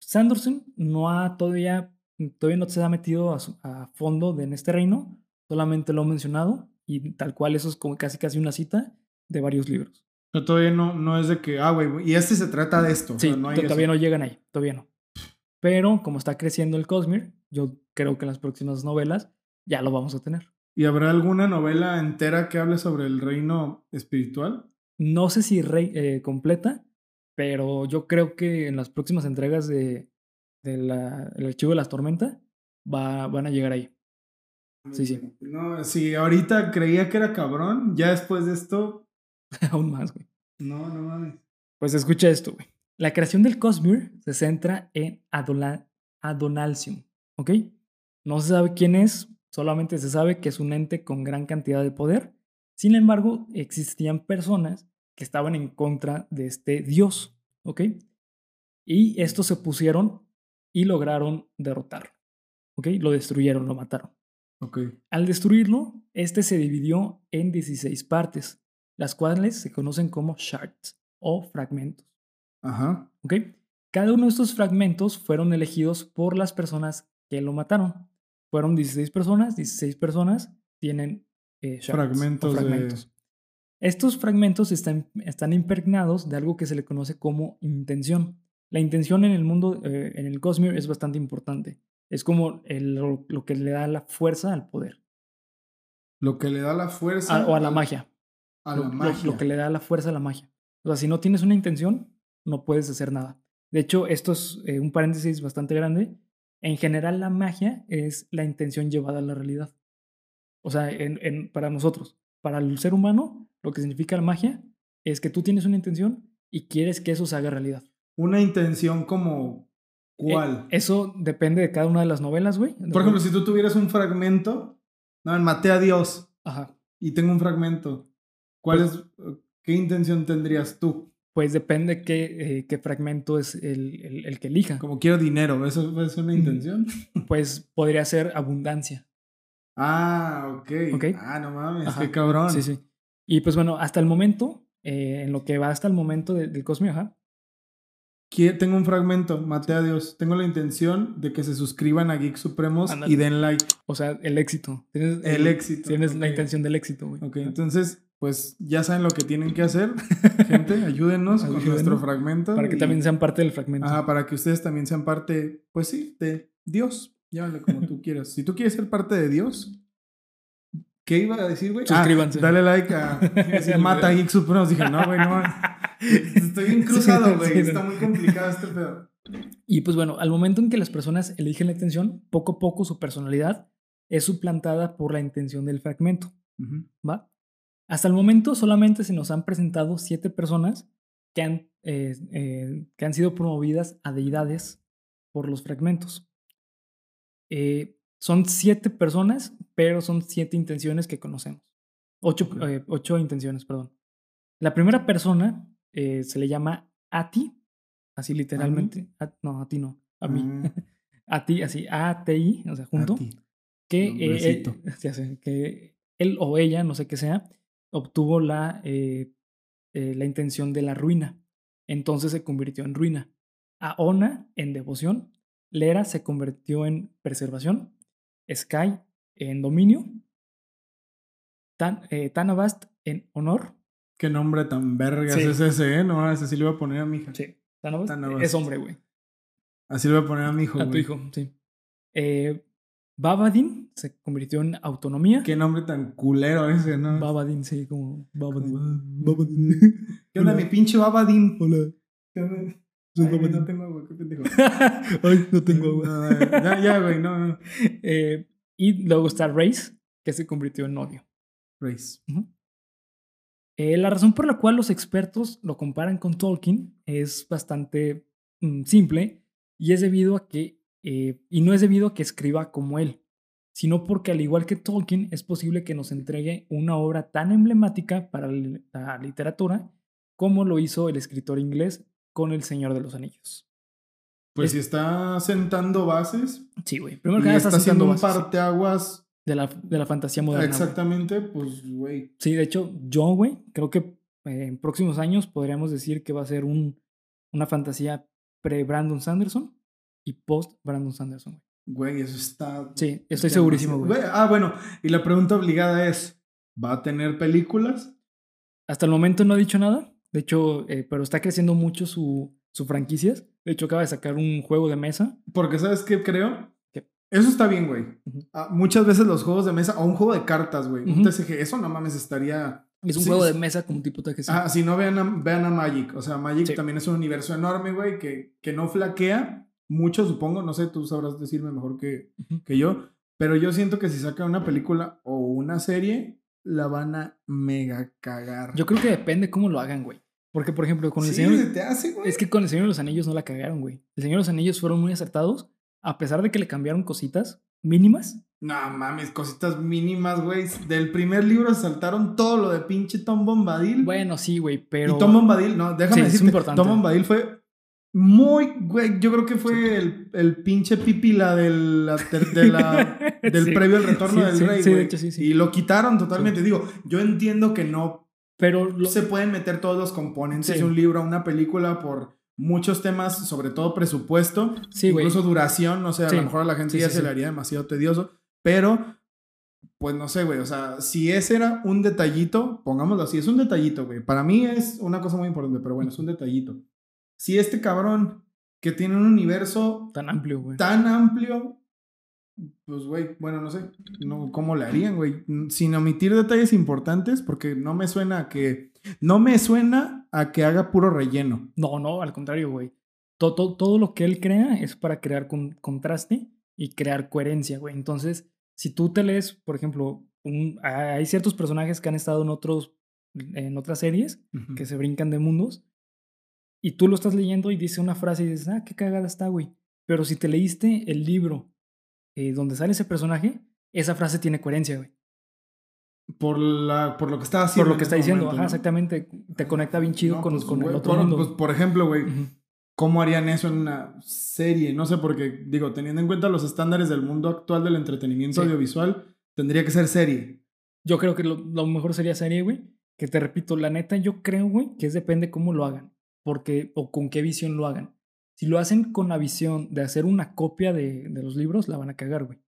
Sanderson no ha todavía, todavía no se ha metido a, fondo de- en este reino, solamente lo ha mencionado y tal cual eso es como casi casi una cita de varios libros. Pero todavía no, no es de que, ah, güey, y este se trata de esto. o Sí, sea, no hay to- todavía eso. no llegan ahí, todavía no. Pero como está creciendo el Cosmere, yo creo que en las próximas novelas ya lo vamos a tener. ¿Y habrá alguna novela entera que hable sobre el reino espiritual? No sé si rey, eh, completa, pero yo creo que en las próximas entregas de, de la- el archivo de las tormentas va, van a llegar ahí. Sí, sí. No, si ahorita creía que era cabrón, ya después de esto, [laughs] Aún más, güey. no, no mames. Pues escucha esto, güey. La creación del Cosmere se centra en Adola- Adonalcium, ¿ok? No se sabe quién es, solamente se sabe que es un ente con gran cantidad de poder. Sin embargo, existían personas que estaban en contra de este dios, ¿ok? Y estos se pusieron y lograron derrotarlo, ¿ok? Lo destruyeron, lo mataron. Al destruirlo, este se dividió en 16 partes, las cuales se conocen como shards o fragmentos. Ajá. ¿ok? Cada uno de estos fragmentos fueron elegidos por las personas que lo mataron. Fueron 16 personas, 16 personas tienen eh, shards Fragmentos de- fragmentos. Estos fragmentos están, están impregnados de algo que se le conoce como intención. La intención en el mundo, eh, en el Cosmere, es bastante importante. Es como el- lo, lo que le da la fuerza al poder. Lo que le da la fuerza. A- o a la magia. A la lo- magia. lo que le da la fuerza a la magia. O sea, si no tienes una intención, no puedes hacer nada. De hecho, esto es eh, un paréntesis bastante grande. En general, la magia es la intención llevada a la realidad. O sea, en- en- para nosotros, para el ser humano, lo que significa la magia es que tú tienes una intención y quieres que eso se haga realidad. Una intención como. Eh, ¿Cuál? eso depende de cada una de las novelas, güey. Por ejemplo, si tú tuvieras un fragmento. No, maté a Dios Ajá. y tengo un fragmento. ¿Cuál es. ¿Qué intención tendrías tú? Pues depende qué, eh, qué fragmento es el, el- el que elija. Como quiero dinero, ¿eso es una intención? Pues podría ser abundancia. Ah, ok. Ok. Ah, no mames, Ajá. qué cabrón. Sí, sí. Y pues bueno, hasta el momento, eh, en lo que va hasta el momento de- del Cosmio, ajá, Tengo un fragmento, maté a Dios. Tengo la intención de que se suscriban a Geek Supremos y den like. o sea, el éxito. Tienes El éxito, Tienes la intención del éxito, güey. Ok, entonces, pues ya saben lo que tienen que hacer. [laughs] Gente, ayúdennos con Ayúdenos nuestro fragmento. Para que y- también sean parte del fragmento. Ajá, para que ustedes también sean parte, pues sí, de Dios. Llámale como tú [laughs] quieras. Si tú quieres ser parte de Dios, ¿qué iba a decir, güey? Ah, Suscríbanse. dale like a [laughs] Mata. Geek Supremos. Dije, no, güey, no. Estoy bien [laughs] cruzado, güey. sí, Está muy complicado este pedo. Y pues bueno, al momento en que las personas eligen la intención, poco a poco su personalidad es suplantada por la intención del fragmento. ¿va? Hasta el momento solamente se nos han presentado siete personas que han, eh, eh, que han sido promovidas a deidades por los fragmentos. Eh, son siete personas, pero son siete intenciones que conocemos. Ocho, eh, ocho intenciones, perdón. La primera persona eh, se le llama Ati, así literalmente. No, Ati no. a mí, Ah, [laughs] a ti, así, A-T-I, o sea, junto, a ti. que, eh, [laughs] sé, que él o ella, no sé qué sea, obtuvo la, eh, eh, la intención de la ruina. Entonces se convirtió en ruina. Aona en devoción. Lera se convirtió en preservación. Sky en dominio. Tan, eh, Tanabast en honor. Qué nombre tan vergas Sí. es ese, ¿eh? No, ese sí le voy a poner a mi hija. Sí, es hombre, güey. Así le voy a poner a mi hijo, A tu hijo, sí. Eh, Babadin se convirtió en autonomía. Qué nombre tan culero ese, ¿no? Babadin, sí, como Babadin. Babadin. [laughs] ¿Qué onda, Hola. mi pinche Babadín? Hola. ¿Qué onda? Soy Ay, güey, no tengo agua, qué pendejo. [laughs] Ay, no tengo agua. No, ya, ya, güey, no, no. [laughs] Eh, y luego está Race, que se convirtió en odio. Race. Ujú. Eh, la razón por la cual los expertos lo comparan con Tolkien es bastante mm, simple y es debido a que, eh, y no es debido a que escriba como él, sino porque al igual que Tolkien es posible que nos entregue una obra tan emblemática para la literatura como lo hizo el escritor inglés con El Señor de los Anillos. Pues Es- si está sentando bases Sí, güey. Primero que nada está está sentando un bases, parteaguas de la, de la fantasía moderna. exactamente, pues, güey. Sí, de hecho, yo, güey, creo que eh, en próximos años podríamos decir que va a ser un, una fantasía pre-Brandon Sanderson y post-Brandon Sanderson, güey. Güey, eso está... Sí, estoy segurísimo, güey. Ah, bueno, y la pregunta obligada es, ¿va a tener películas? Hasta el momento no ha dicho nada, de hecho, eh, pero está creciendo mucho su, su franquicias. De hecho, acaba de sacar un juego de mesa. Porque, ¿sabes qué creo? Eso está bien, güey. Ujú. Ah, muchas veces los juegos de mesa, o un juego de cartas, güey. Un Ujú. TCG, eso no mames, estaría... Es un Sí, juego de mesa como tipo TGC. Ah, si no, vean a, vean a Magic. O sea, Magic Sí. también es un universo enorme, güey, que, que no flaquea mucho, supongo. No sé, tú sabrás decirme mejor que, que yo. Pero yo siento que si sacan una película o una serie, la van a mega cagar. Yo creo que depende cómo lo hagan, güey. Porque, por ejemplo, con el sí, Señor... se te hace, güey. Es que con el Señor de los Anillos no la cagaron, güey. El Señor de los Anillos fueron muy acertados, a pesar de que le cambiaron cositas mínimas. No mames, cositas mínimas, güey. Del primer libro saltaron todo lo de pinche Tom Bombadil. Bueno, sí, güey, pero... Y Tom Bombadil, no, déjame Sí, es decirte, importante. Tom Bombadil fue muy, güey, yo creo que fue el, el pinche pipila del, la- de, la, [laughs] del Sí. previo al retorno del rey, sí, de güey. hecho, sí, sí. Y lo quitaron totalmente. Digo, yo entiendo que no Pero lo- se pueden meter todos los componentes de un libro a una película por muchos temas, sobre todo presupuesto, Sí, incluso duración, no sé, a Sí. lo mejor a la gente Sí, ya se le haría demasiado tedioso, pero pues no sé, güey, o sea, si ese era un detallito, pongámoslo así, es un detallito, güey. Para mí es una cosa muy importante, pero bueno, es un detallito. Si este cabrón que tiene un universo tan amplio, güey. tan amplio, pues, güey, bueno, no sé, no, ¿cómo le harían, güey? Sin omitir detalles importantes, porque no me suena a que, no me suena a que haga puro relleno. No, no, al contrario, güey. Todo, todo, todo lo que él crea es para crear con- contraste y crear coherencia, güey. Entonces, si tú te lees, por ejemplo, un- hay ciertos personajes que han estado en otros en otras series que se brincan de mundos y tú lo estás leyendo y dice una frase y dices, ah, qué cagada está, güey. Pero si te leíste el libro eh, donde sale ese personaje, esa frase tiene coherencia, güey. Por, la, por lo que está haciendo. Por lo que está diciendo, momento, ajá, ¿no? exactamente. Te conecta bien chido No, con, pues, con el güey, otro por, mundo. pues, por ejemplo, güey, Ujú. ¿cómo harían eso en una serie? No sé, porque, digo, teniendo en cuenta los estándares del mundo actual del entretenimiento Sí. audiovisual, tendría que ser serie. Yo creo que lo, lo mejor sería serie, güey. Que te repito, la neta, yo creo, güey, que es depende cómo lo hagan. Porque, o con qué visión lo hagan. Si lo hacen con la visión de hacer una copia de, de los libros, la van a cagar, güey.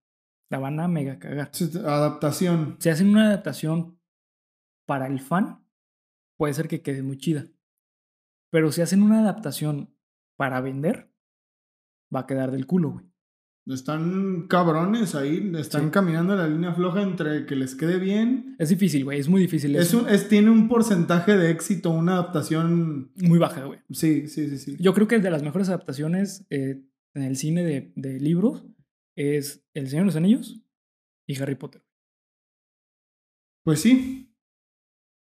La van a mega cagar. Adaptación. Si hacen una adaptación para el fan, puede ser que quede muy chida. Pero si hacen una adaptación para vender, va a quedar del culo, güey. Están cabrones ahí, están Sí. caminando la línea floja entre que les quede bien. Es difícil, güey. Es muy difícil. Es un, es, tiene un porcentaje de éxito, una adaptación. muy baja, güey. Sí, sí, sí, sí. Yo creo que de las mejores adaptaciones eh, en el cine de, de libros es El Señor de los Anillos y Harry Potter. Pues sí.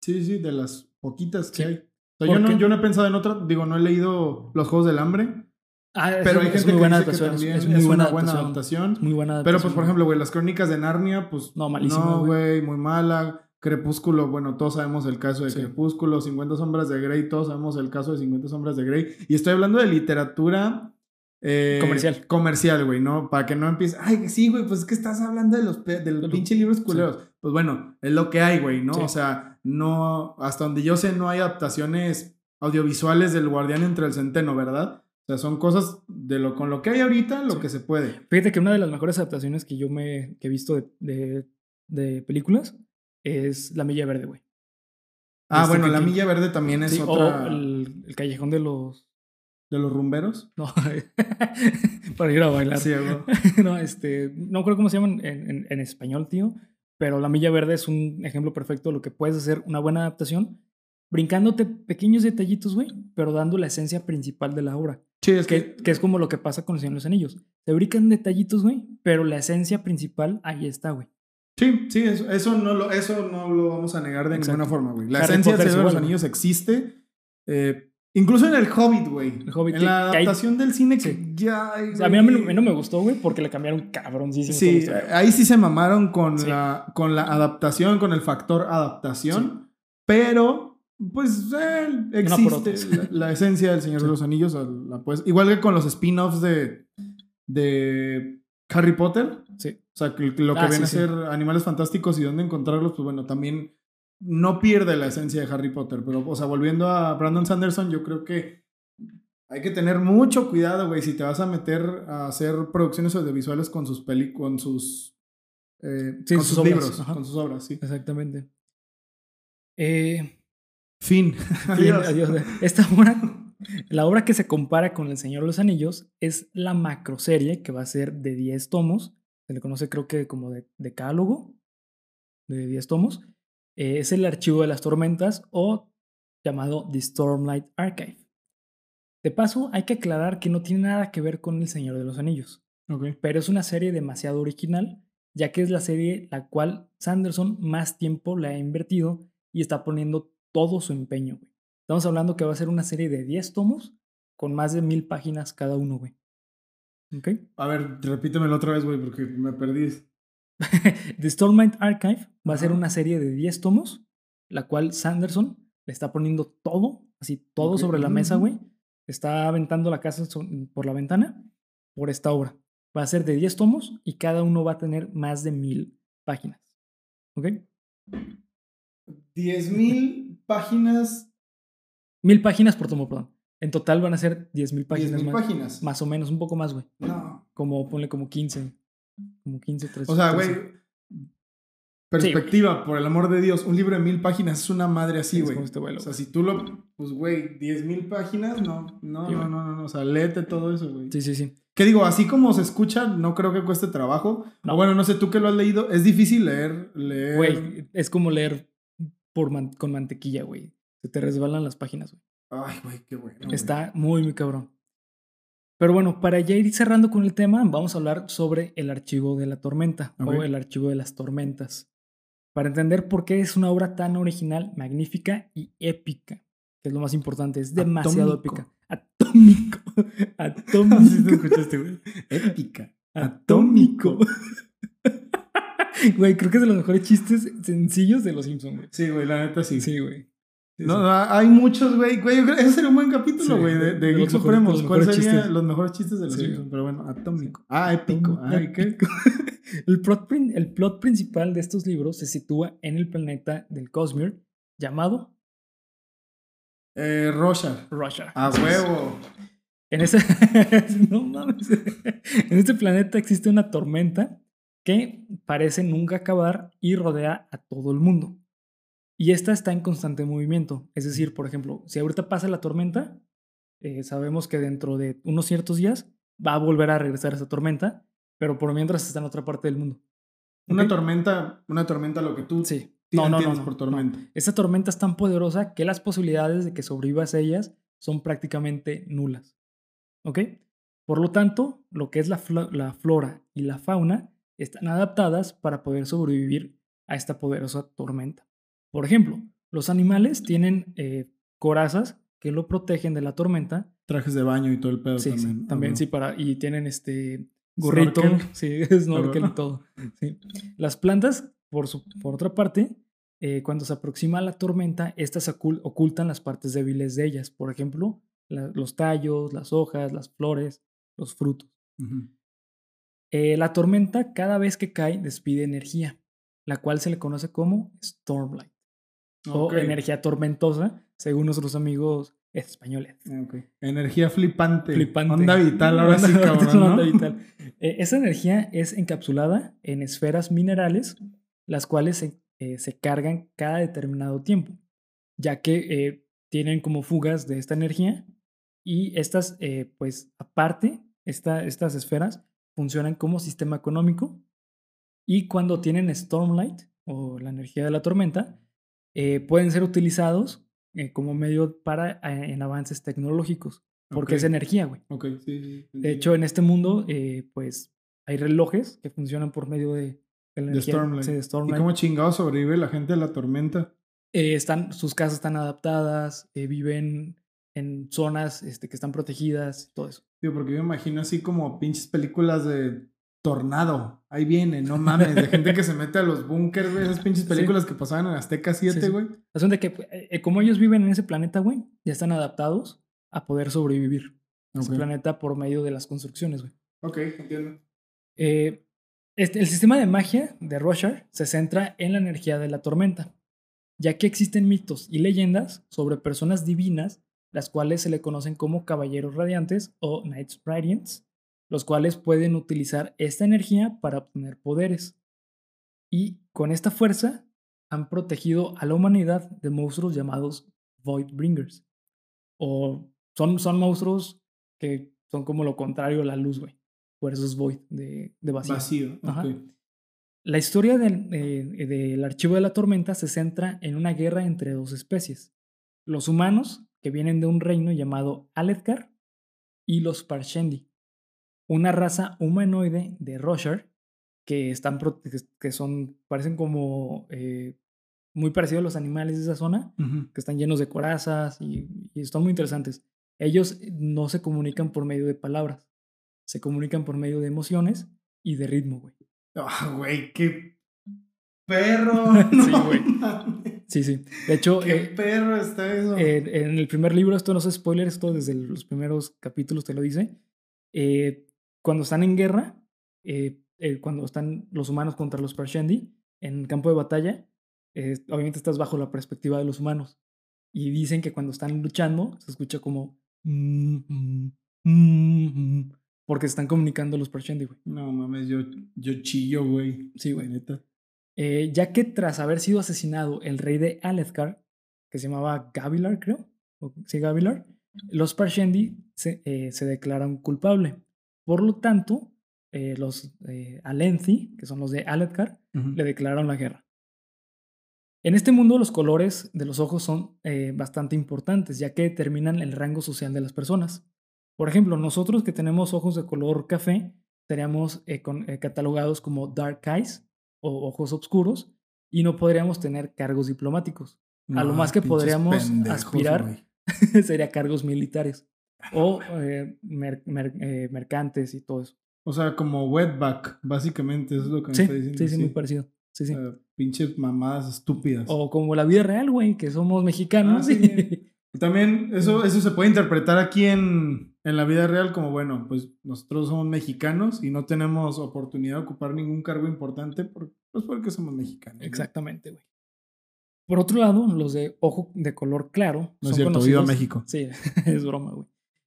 Sí, sí, de las poquitas que Sí. hay. O sea, yo, no, yo no he pensado en otra, digo, no he leído Los Juegos del Hambre, Ah, es- pero hay es gente muy que buena dice que adaptación, es- también es muy buena una buena adaptación. adaptación. Muy buena Pero pues, adaptación, por ejemplo, güey, las crónicas de Narnia, pues. No, malísimo, No, güey. güey, muy mala. Crepúsculo, bueno, todos sabemos el caso de Sí. Crepúsculo, 50 sombras de Grey, todos sabemos el caso de 50 sombras de Grey. Y estoy hablando de literatura eh, Comercial. Comercial, güey, ¿no? Para que no empiece. Ay, sí, güey, pues es que estás hablando de los, de los pinches libros culeros. Pues bueno, es lo que hay, güey, ¿no? Sí. O sea, no. Hasta donde yo sé, no hay adaptaciones audiovisuales del Guardián entre el Centeno, ¿verdad? O sea, son cosas de lo con lo que hay ahorita, lo Sí. que se puede. Fíjate que una de las mejores adaptaciones que yo me que he visto de, de, de películas es La Milla Verde, güey. Ah, Stephen bueno, La. Milla Verde también es otra. O el, el Callejón de los... De los rumberos. No, [laughs] para ir a bailar. Sí, [laughs] no, este, no creo cómo se llaman en, en- en español, tío, pero La Milla Verde es un ejemplo perfecto de lo que puedes hacer una buena adaptación, brincándote pequeños detallitos, güey, pero dando la esencia principal de la obra, Sí, es que. que, que es como lo que pasa con El Señor de los Anillos. Te brincan detallitos, güey, pero la esencia principal ahí está, güey. Sí, sí, eso, eso, no lo, eso no lo vamos a negar de Exacto. ninguna forma, güey. La Harry esencia de los. Anillos existe. eh, incluso en el Hobbit, güey. El Hobbit, En la hay- adaptación del cine que Sí. ya hay, O sea, a mí, a mí no- me gustó, güey, porque le cambiaron la Sí, historia. ahí sí se mamaron con, Sí. la, con la adaptación, con el factor adaptación. Pero, pues, eh, existe la, la esencia del Señor Sí. de los Anillos. la igual que con los spin-offs de, de Harry Potter. Sí. O sea, lo que Ah, viene sí, a sí. ser animales fantásticos y dónde encontrarlos, pues bueno, también no pierde la esencia de Harry Potter. Pero, o sea, volviendo a Brandon Sanderson, yo creo que hay que tener mucho cuidado, güey, si te vas a meter a hacer producciones audiovisuales con sus peli con sus, eh, Sí, con sus libros, ajá. con sus obras, sí. Exactamente. Eh, [laughs] Fin. Adiós. adiós. Esta obra, la obra que se compara con El Señor de los Anillos es la macroserie que va a ser de 10 tomos. Se le conoce creo que como de decálogo de 10 tomos. Eh, es el archivo de las tormentas o llamado The Stormlight Archive. De paso, hay que aclarar que no tiene nada que ver con El Señor de los Anillos, pero es una serie demasiado original, ya que es la serie la cual Sanderson más tiempo le ha invertido y está poniendo todo su empeño, güey. Estamos hablando que va a ser una serie de 10 tomos con más de mil páginas cada uno, güey. ¿Ok? A ver, repítemelo otra vez, güey, porque me perdí. [laughs] The Stormlight Archive va a ser una serie de 10 tomos, la cual Sanderson le está poniendo todo, así todo sobre la mesa, güey. Está aventando la casa por la ventana por esta obra. Va a ser de 10 tomos y cada uno va a tener más de mil páginas. ¿Ok? 10.000 páginas. Mil páginas por tomo, perdón. En total van a ser 10 mil páginas 10.000 más. páginas. Más o menos, un poco más, güey. No. Como, ponle como 15. Como 15, 13. O sea, 13. güey. Perspectiva, por el amor de Dios. Un libro de mil páginas es una madre así, güey. este o sea, si tú lo. Pues, güey, 10 mil páginas, no. No, Sí, no, no, no, no. O sea, léete todo eso, güey. Sí, sí, sí. ¿Qué digo? Así como se escucha, no creo que cueste trabajo. No. O bueno, no sé, tú que lo has leído. Es difícil leer. leer... Güey, es como leer por man- con mantequilla, güey. Se te resbalan las páginas, güey. Ay, güey, qué bueno. güey. Está muy, muy cabrón. Pero bueno, para ya ir cerrando con el tema, vamos a hablar sobre el archivo de la tormenta o el archivo de las tormentas. Para entender por qué es una obra tan original, magnífica y épica, que es lo más importante, es demasiado Atómico. épica. Atómico. [laughs] Atómico. Así te escuchaste, güey. Épica. Atómico. [laughs] Güey, creo que es de los mejores chistes sencillos de los Simpsons, güey. Sí, güey, la neta sí. Sí, güey. No, no, hay muchos, güey. Güey, ese sería un buen capítulo, güey, de, de- de Geek Supremos. de los ¿Cuál mejores sería chistes. los mejores chistes de los Sí. Pero bueno, atómico. Ah, épico. Épico. [laughs] El plot, el plot principal de estos libros se sitúa en el planeta del Cosmere llamado Eh, Rorschach. Russia. A huevo. En ese, [laughs] no mames. en este planeta existe una tormenta que parece nunca acabar y rodea a todo el mundo. Y esta está en constante movimiento. Es decir, por ejemplo, si ahorita pasa la tormenta, eh, sabemos que dentro de unos ciertos días va a volver a regresar esa tormenta, pero por mientras está en otra parte del mundo. Una tormenta, una tormenta lo que tú Sí. No, no, no, no, por no. tormenta. Esta tormenta es tan poderosa que las posibilidades de que sobrevivas a ellas son prácticamente nulas. ¿Ok? Por lo tanto, lo que es la, la flora y la fauna están adaptadas para poder sobrevivir a esta poderosa tormenta. Por ejemplo, los animales tienen eh, corazas que lo protegen de la tormenta. Trajes de baño y todo el pedo Sí, sí, también. también, Ah, sí, para, y tienen este gorrito, Snorkel. [laughs] sí, [laughs] snorkel y todo. sí. [laughs] Las plantas, por, su, por otra parte, eh, cuando se aproxima la tormenta, estas ocul- ocultan las partes débiles de ellas. Por ejemplo, la- los tallos, las hojas, las flores. los frutos. Eh, la tormenta cada vez que cae despide energía, la cual se le conoce como Stormlight Ok. o energía tormentosa, según nuestros amigos españoles. Ah. Energía flipante. Flipante. Onda vital, ahora sí, [laughs] cabrón. ¿no? onda vital. Eh, esa energía es encapsulada en esferas minerales, las cuales se, eh, se cargan cada determinado tiempo, ya que eh, tienen como fugas de esta energía y estas, eh, pues aparte, esta- estas esferas funcionan como sistema económico y cuando tienen Stormlight o la energía de la tormenta, eh, pueden ser utilizados eh, como medio para en avances tecnológicos, porque es energía, güey. Ok, sí, sí. sí, De hecho, en este mundo, eh, pues hay relojes que funcionan por medio de, de la energía Stormlight. de ¿Y Stormlight. cómo chingado sobrevive la gente de la tormenta? Están, sus casas están adaptadas, viven en zonas este, que están protegidas, todo eso. Tío, porque yo me imagino así como pinches películas de tornado. Ahí viene, no mames, de gente que se mete a los búnkers, güey. Esas pinches Sí. películas que pasaban en Azteca 7, sí. güey. Razón de que, eh, eh, como ellos viven en ese planeta, güey, ya están adaptados a poder sobrevivir en ese planeta por medio de las construcciones, güey. Ok, entiendo. Eh, este, el sistema de magia de Roshar se centra en la energía de la tormenta, ya que existen mitos y leyendas sobre personas divinas, las cuales se le conocen como caballeros radiantes o Knights Radiants, los cuales pueden utilizar esta energía para obtener poderes. Y con esta fuerza han protegido a la humanidad de monstruos llamados Voidbringers. O son, son monstruos que son como lo contrario a la luz, güey. Por eso es Void, de, de vacío. Vacío. Ajá. ok. La historia del, eh, del archivo de la tormenta se centra en una guerra entre dos especies. Los humanos, que vienen de un reino llamado Aledkar, y los Parshendi, una raza humanoide de Roshar que, están, que- son, parecen como eh, muy parecidos a los animales de esa zona, Ujú. que están llenos de corazas y, y están muy interesantes. Ellos no se comunican por medio de palabras, se comunican por medio de emociones y de ritmo, güey. Ah, güey, qué perro. [laughs] Sí, No güey. mames. Sí, sí. De hecho, Qué eh, perro está eso. eh, en el primer libro, esto no es spoiler, esto desde los primeros capítulos te lo dice. eh, cuando están en guerra, eh, eh, cuando están los humanos contra los Parshendi en campo de batalla, eh, obviamente estás bajo la perspectiva de los humanos. Y dicen que cuando están luchando, se escucha como. "Mm, mm, mm, mm", porque se están comunicando los Parshendi, güey. No mames, yo, yo chillo, güey. Sí, güey. Neta. Eh, ya que tras haber sido asesinado el rey de Alethkar, que se llamaba Gavilar, creo, o, sí, Gavilar, los Parshendi se, eh, se declaran culpable. Por lo tanto, eh, los eh, Alenthi, que son los de Alethkar, Ujú. le declararon la guerra. En este mundo los colores de los ojos son eh, bastante importantes, ya que determinan el rango social de las personas. Por ejemplo, nosotros que tenemos ojos de color café, seríamos eh, con- eh, catalogados como dark eyes o ojos oscuros y no podríamos tener cargos diplomáticos. A lo No, más que podríamos pendejos, aspirar [laughs] sería cargos militares o eh, mer- mer- eh, mercantes y todo eso. O sea, como wetback, básicamente, eso es lo que me Sí, está diciendo. sí, sí, muy parecido. Sí, sí. Pinches mamadas estúpidas. O como la vida real, güey, que somos mexicanos. Ah, sí, bien. [laughs] Y también eso, eso se puede interpretar aquí en, en la vida real como, bueno, pues nosotros somos mexicanos y no tenemos oportunidad de ocupar ningún cargo importante por, pues porque somos mexicanos. ¿no? Exactamente, güey. Por otro lado, los de ojo de color claro. No es son cierto, viva conocidos- México. Sí, [laughs] es broma, güey.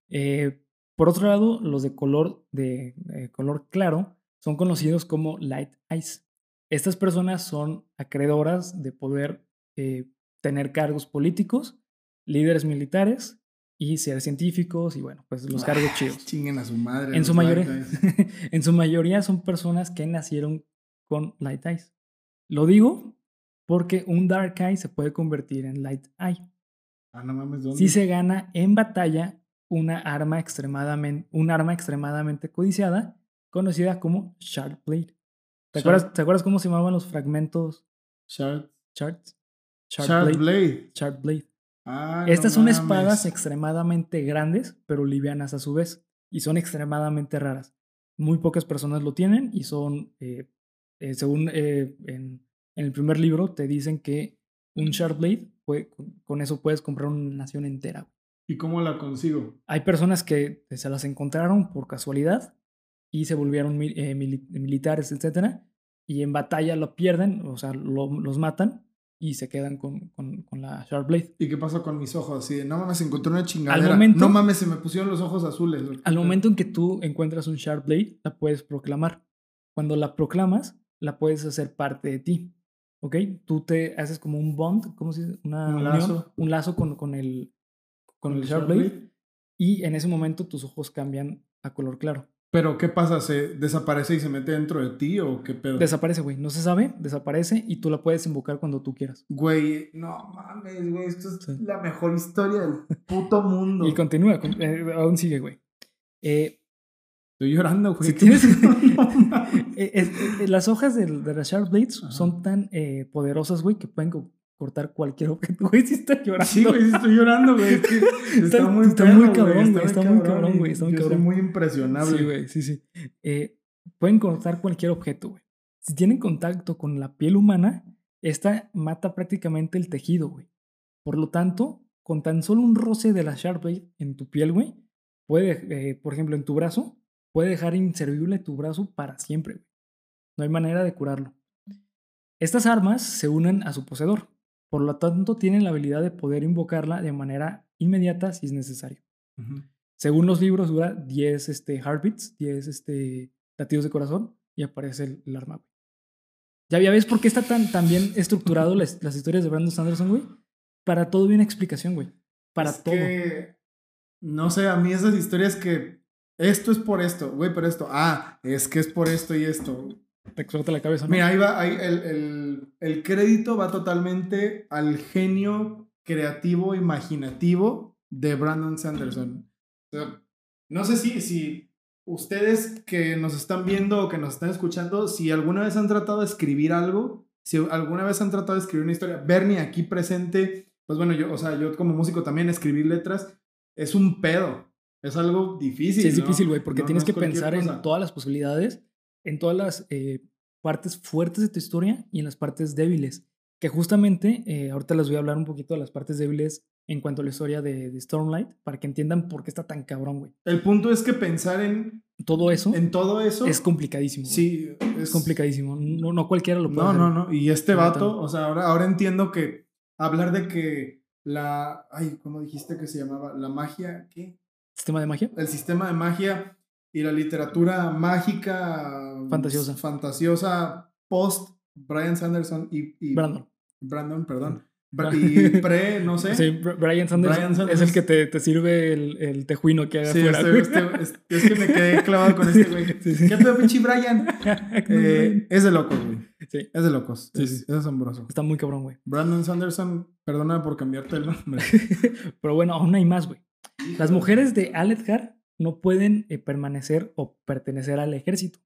Eh, por otro lado, los de color, de, eh, color claro son conocidos como light eyes. Estas personas son acreedoras de poder eh, tener cargos políticos, líderes militares y ser científicos y bueno, pues los cargos Ah, chidos. Chinguen a su madre. En su, mayoría, Light Eyes. en su mayoría son personas que nacieron con light eyes. Lo digo porque un dark eye se puede convertir en light eye. Ah, no mames, ¿dónde? Si se gana en batalla una arma extremadamente, un arma extremadamente codiciada conocida como Shard Blade. ¿Te, Shard- acuerdas, ¿Te acuerdas cómo se llamaban los fragmentos Shard, Shards? Shard Blade. Shard Blade. Ah, no Estas son mames. espadas extremadamente grandes, pero livianas a su vez, y son extremadamente raras. Muy pocas personas lo tienen y son, eh, eh, según eh, en, en el primer libro, te dicen que un Shard Blade, puede- con eso puedes comprar una nación entera. ¿Y cómo la consigo? Hay personas que se las encontraron por casualidad y se volvieron eh, mili- militares, etcétera, y en batalla lo pierden, o sea, lo- los matan y se quedan con, con- con la Sharp Blade. ¿Y qué pasó con mis ojos? Así de, no mames, encontré una chingadera. momento- no mames, se me pusieron los ojos azules. Al momento en que tú encuentras un Sharp Blade, la puedes proclamar. Cuando la proclamas, la puedes hacer parte de ti. ¿Ok? Tú te haces como un bond, ¿cómo se dice? Una Un unión, lazo. un lazo con, con el, con el ¿El Sharp Blade. Y en ese momento tus ojos cambian a color claro. Pero, ¿qué pasa? ¿Se desaparece y se mete dentro de ti o qué pedo? Desaparece, güey. No se sabe, desaparece y tú la puedes invocar cuando tú quieras. Güey, no mames, güey. Esto es Sí. la mejor historia del [laughs] puto mundo. Y continúa, con- eh, aún sigue, güey. Eh, Estoy llorando, güey. Si tienes- [laughs] eh, eh, las hojas del- de, las Sharp Blades Ajá. son tan eh, poderosas, güey, que pueden cortar cualquier objeto. [laughs] Güey, sí está llorando. Sí, güey, sí estoy llorando, güey. Es que [laughs] está, Está- muy está perro, muy cabrón, güey, está muy cabrón, güey, está muy soy cabrón. muy impresionable. Sí, güey, sí, sí. Eh, pueden cortar cualquier objeto, güey. Si tienen contacto con la piel humana, esta mata prácticamente el tejido, güey. Por lo tanto, con tan solo un roce de la Sharp Blade en tu piel, güey, puede, eh, por ejemplo, en tu brazo, puede dejar inservible tu brazo para siempre, güey. No hay manera de curarlo. Estas armas se unen a su poseedor, por lo tanto tienen la habilidad de poder invocarla de manera inmediata si es necesario. Según los libros, dura 10 este, heartbeats, 10 este, latidos de corazón y aparece el, el arma. Ya, ya ves por qué está tan, tan bien estructurado [laughs] las, las historias de Brandon Sanderson, güey. Para todo hay una explicación, güey. Para Es todo. que, no sé, a mí esas historias que esto es por esto, güey, por esto. Ah, es que es por esto y esto. Te explota la cabeza, ¿no? Mira, ahí va, ahí el, el, el crédito va totalmente al genio creativo, imaginativo de Brandon Sanderson. O sea, no sé si, si ustedes que nos están viendo o que nos están escuchando, si alguna vez han tratado de escribir algo, si alguna vez han tratado de escribir una historia, Bernie aquí presente, pues bueno, yo, o sea, yo como músico también escribir letras es un pedo. Es algo difícil. Sí, es ¿no? difícil, güey, porque No- tienes que pensar en todas las posibilidades, en todas las eh, partes fuertes de tu historia y en las partes débiles. Que justamente, eh, ahorita les voy a hablar un poquito de las partes débiles en cuanto a la historia de, de Stormlight, para que entiendan por qué está tan cabrón, güey. El punto es que pensar en, Todo eso en todo eso es complicadísimo. Sí, Es complicadísimo. No, no cualquiera lo puede No, hacer. no, no. Y este vato, o sea, ahora, ahora entiendo que hablar de que la. Ay, ¿cómo dijiste que se llamaba? La magia, ¿qué? Sistema de magia. El sistema de magia y la literatura mágica. Fantasiosa. Fantasiosa post Brian Sanderson y. y- Brandon. Brandon, perdón. Y [laughs] pre, no sé. Sí, Br- Brian Sanders, Brian es el que te, te sirve el, el tejuino que haga Sí, afuera. este- este- es, que me quedé clavado con este güey. Sí, sí. ¿Qué pedo, pinche Brian? [laughs] Eh, es de locos, güey. Sí, Es de locos. Sí, es, sí. es asombroso. está muy cabrón, güey. Brandon Sanderson, perdona por cambiarte el nombre. [laughs] Pero bueno, aún hay más, güey. Las mujeres de Aledgar no pueden eh, permanecer o pertenecer al ejército,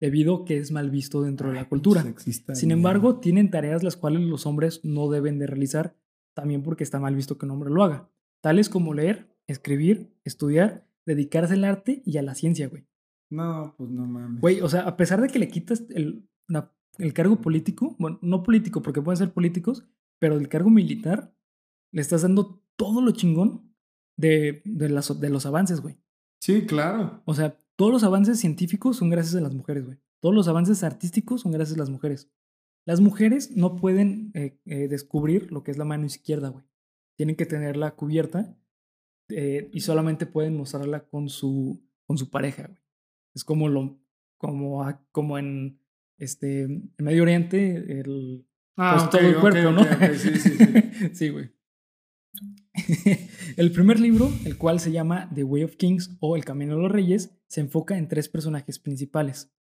debido a que es mal visto dentro de la cultura. Sexista Sin embargo, tienen tareas las cuales los hombres no deben de realizar, también porque está mal visto que un hombre lo haga, tales como leer, escribir, estudiar, dedicarse al arte y a la ciencia, güey. No, pues no mames. Güey, o sea, a pesar de que le quitas el, la- el cargo político, bueno, no político porque pueden ser políticos, pero el cargo militar, le estás dando todo lo chingón de, de, las- de los avances, güey. Sí, claro. O sea, todos los avances científicos son gracias a las mujeres, güey. Todos los avances artísticos son gracias a las mujeres. Las mujeres no pueden eh, eh, descubrir lo que es la mano izquierda, güey. Tienen que tenerla cubierta eh, y solamente pueden mostrarla con su, con su pareja, güey. Es como lo, como, a- como en este en Medio Oriente, el, Ah, pues ok, todo el cuerpo, ok, ¿no? ok, sí, sí, sí. [laughs] sí, güey. [laughs] el primer libro, el cual se llama The Way of Kings o El Camino de los Reyes, se enfoca en tres personajes principales.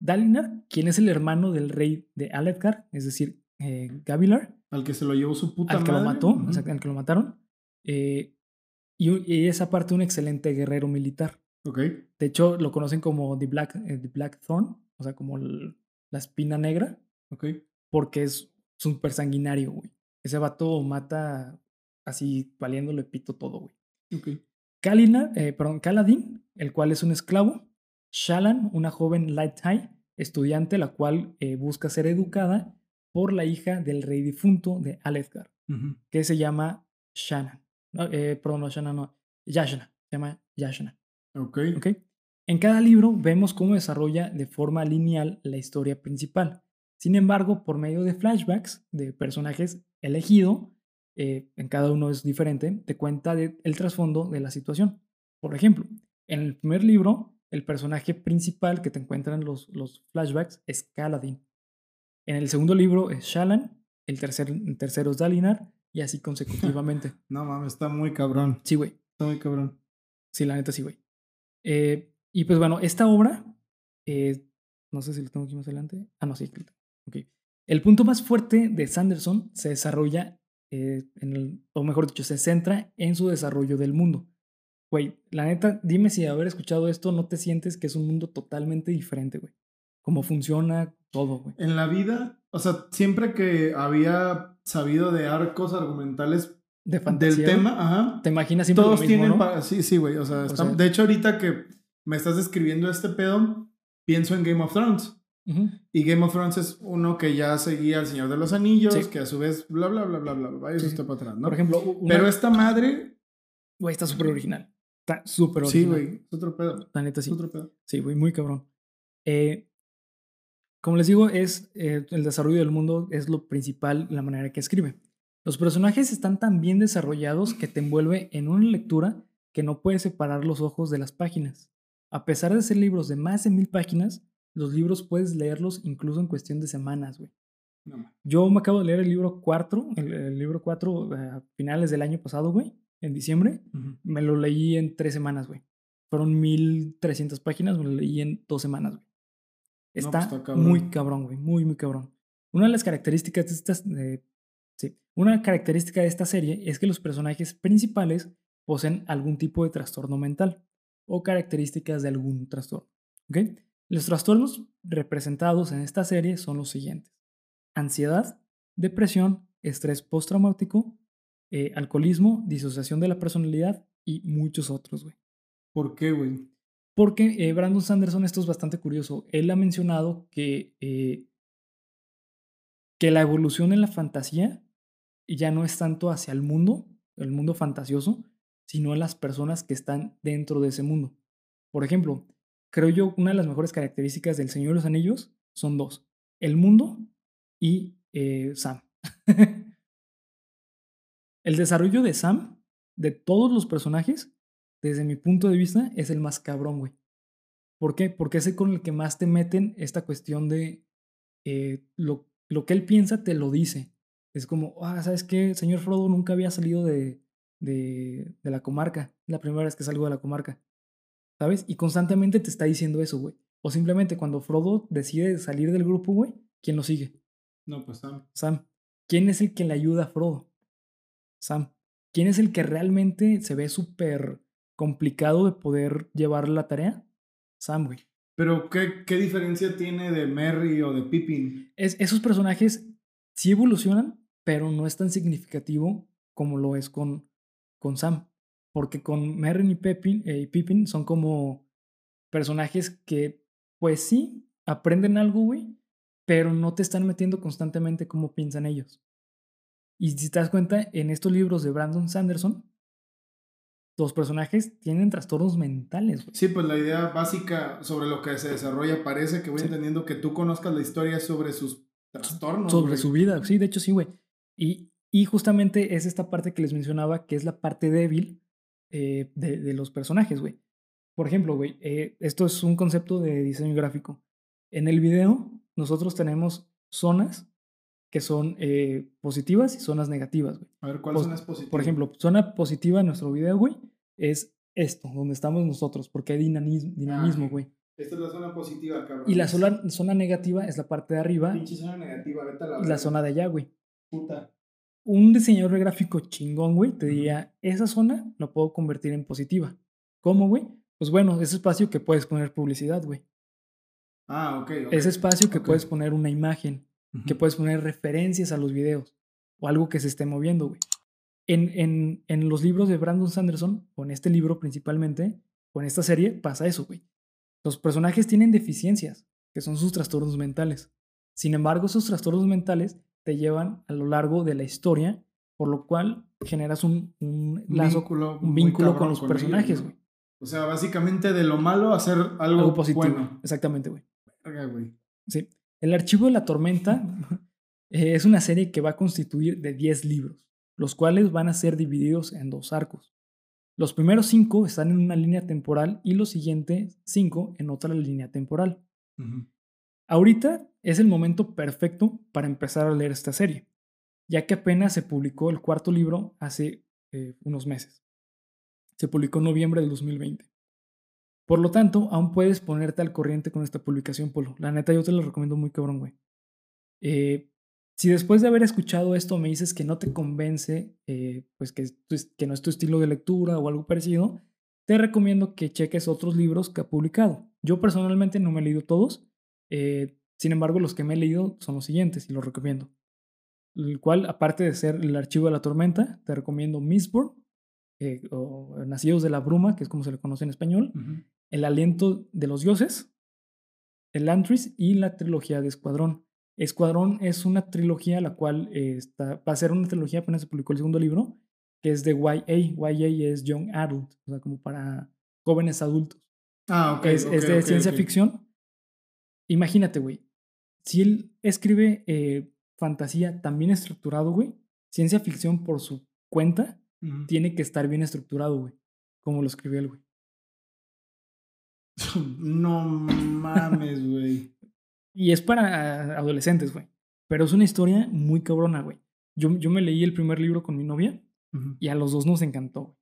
Dalinar, quien es el hermano del rey de Aledgar, es decir, eh, Gavilar, Al que se lo llevó su puta al que lo mató, Ujú. o sea, al que lo mataron, eh, y, y es aparte un excelente guerrero militar. Ok. De hecho, lo conocen como The Black, eh, The Black Thorn, o sea, como el- la espina negra, Ok. porque es súper sanguinario, güey. Ese vato mata así valiéndole pito todo, güey. Ok. Kalina, eh, perdón, Kaladin, el cual es un esclavo. Shalan, una joven Light High, estudiante, la cual eh, busca ser educada por la hija del rey difunto de Aledgar, Ujú. que se llama Shannon. No, eh, perdón, no, Shana, no. Yashna. Se llama Yashna. Ok. ¿ok? En cada libro vemos cómo desarrolla de forma lineal la historia principal. Sin embargo, por medio de flashbacks de personajes elegidos, eh, en cada uno es diferente, te cuenta de- el trasfondo de la situación. Por ejemplo, en el primer libro, el personaje principal que te encuentran los, los flashbacks es Kaladin. En el segundo libro es Shallan, el, tercer, el tercero es Dalinar, y así [laughs] consecutivamente. No mames, está muy cabrón. sí, güey. Está muy cabrón. Sí, la neta sí, güey. Eh, y pues bueno, esta obra, eh, no sé si lo tengo aquí más adelante. Ah, no, sí. Ok. El punto más fuerte de Sanderson se desarrolla, eh, en el, o mejor dicho, se centra en su desarrollo del mundo. Güey, la neta, dime si haber escuchado esto no te sientes que es un mundo totalmente diferente, güey. Cómo funciona todo, güey. En la vida, o sea, siempre que había sabido de arcos argumentales De fantasía. del tema, ajá. Te imaginas siempre lo Todos mismo, tienen. ¿no? Sí, sí, güey. O sea, O está- sea- de hecho, ahorita que me estás describiendo este pedo, pienso en Game of Thrones. Ujú. Y Game of Thrones es uno que ya seguía al Señor de los Anillos, Sí. que a su vez, bla, bla, bla, bla, bla, bla. Eso Sí. está para atrás, ¿no? Por ejemplo, una- Pero esta madre, güey, está súper original. Está súper sí, original. güey, es otro pedo. La neta Es sí. otro pedo. Sí, güey, muy cabrón. Eh, como les digo, es eh, el desarrollo del mundo es lo principal, la manera que escribe. Los personajes están tan bien desarrollados que te envuelve en una lectura que no puedes separar los ojos de las páginas. A pesar de ser libros de más de mil páginas, los libros puedes leerlos incluso en cuestión de semanas, güey. No. Yo me acabo de leer el libro 4, el, el libro 4 a finales del año pasado, güey, en diciembre. Me lo leí en tres semanas, güey. Fueron 1300 páginas, me lo leí en dos semanas, güey. No, pues, está cabrón. muy cabrón, güey. Muy, muy cabrón. Una de las características de estas. eh, sí. Una característica de esta serie es que los personajes principales poseen algún tipo de trastorno mental o características de algún trastorno. ¿ok? Los trastornos representados en esta serie son los siguientes: ansiedad, depresión, estrés postraumático, eh, alcoholismo, disociación de la personalidad y muchos otros, güey. ¿Por qué, güey? Porque eh, Brandon Sanderson, esto es bastante curioso, él ha mencionado que, eh, que la evolución en la fantasía ya no es tanto hacia el mundo, el mundo fantasioso, sino en las personas que están dentro de ese mundo. Por ejemplo, creo yo una de las mejores características del Señor de los Anillos son dos, el mundo y eh, Sam. [laughs] el desarrollo de Sam, de todos los personajes, desde mi punto de vista, es el más cabrón, güey. ¿Por qué? Porque es el con el que más te meten esta cuestión de eh, lo, lo que él piensa te lo dice. Es como, ah, ¿sabes qué? Señor Frodo nunca había salido de, de, de la comarca. La primera vez que salgo de la comarca. ¿Sabes? Y constantemente te está diciendo eso, güey. O simplemente cuando Frodo decide salir del grupo, güey, ¿quién lo sigue? No, pues Sam. Sam. ¿Quién es el que le ayuda a Frodo? Sam. ¿Quién es el que realmente se ve súper complicado de poder llevar la tarea? Sam, güey. Pero, ¿qué, ¿qué diferencia tiene de Merry o de Pippin? Es, esos personajes sí evolucionan, pero no es tan significativo como lo es con, con Sam. Porque con Merrin y Pippin, eh, y Pippin son como personajes que, pues sí, aprenden algo, güey, pero no te están metiendo constantemente cómo piensan ellos. Y si te das cuenta, en estos libros de Brandon Sanderson, los personajes tienen trastornos mentales, güey. Sí, pues la idea básica sobre lo que se desarrolla parece que voy Sí. entendiendo que tú conozcas la historia sobre sus trastornos. sobre güey. su vida. Sí, de hecho sí, güey. Y, y justamente es esta parte que les mencionaba, que es la parte débil eh, de, de los personajes, güey. Por ejemplo, güey, eh, esto es un concepto de diseño gráfico. En el video, nosotros tenemos zonas que son eh, positivas y zonas negativas, güey. A ver, ¿cuál Pos- son las positivas? Por ejemplo, zona positiva en nuestro video, güey, es esto, donde estamos nosotros, porque hay dinamis- dinamismo, ok. güey. Esta es la zona positiva, cabrón. Y la zona, zona negativa es la parte de arriba Pinche zona negativa, vete a la y la zona de allá, güey. puta. Un diseñador gráfico chingón, güey, te diría, esa zona lo puedo convertir en positiva. ¿Cómo, güey? Pues bueno, ese espacio que puedes poner publicidad, güey. Ah, ok. ok. Ese espacio que ok. puedes poner una imagen, que puedes poner referencias a los videos o algo que se esté moviendo, güey. En, en, en los libros de Brandon Sanderson, o en este libro principalmente, o en esta serie, pasa eso, güey. Los personajes tienen deficiencias, que son sus trastornos mentales. Sin embargo, esos trastornos mentales te llevan a lo largo de la historia por lo cual generas un, lazo, vínculo un vínculo con los personajes, güey. O sea, básicamente de lo malo hacer algo, Algo positivo. bueno. Exactamente, güey. Sí. El Archivo de la Tormenta [laughs] es una serie que va a constituir de 10 libros, los cuales van a ser divididos en dos arcos. Los primeros 5 están en una línea temporal y los siguientes 5 en otra línea temporal. Ujú. Ahorita es el momento perfecto para empezar a leer esta serie, ya que apenas se publicó el cuarto libro hace eh, unos meses. Se publicó en noviembre del 2020. Por lo tanto, aún puedes ponerte al corriente con esta publicación, Polo. La neta, yo te lo recomiendo muy cabrón, güey. Eh, si después de haber escuchado esto me dices que no te convence, eh, pues que, que no es tu estilo de lectura o algo parecido, te recomiendo que cheques otros libros que ha publicado. Yo personalmente no me he leído todos, eh, sin embargo los que me he leído son los siguientes y los recomiendo. El cual, aparte de ser el archivo de la tormenta, te recomiendo Mistborn, eh, o Nacidos de la Bruma, que es como se le conoce en español. El aliento de los dioses, El Antris y la trilogía de Escuadrón. Escuadrón es una trilogía la cual eh, está, va a ser una trilogía, apenas se publicó el segundo libro, que es de YA. YA es Young Adult, o sea, como para jóvenes adultos. Ah, ok. es, es ok, de ciencia ficción. Imagínate, güey. Si él escribe eh, fantasía tan bien estructurado, güey, ciencia ficción por su cuenta, tiene que estar bien estructurado, güey. Como lo escribió él, güey. [laughs] No mames, güey. Y es para adolescentes, güey. Pero es una historia muy cabrona, güey. Yo, yo me leí el primer libro con mi novia y a los dos nos encantó. güey.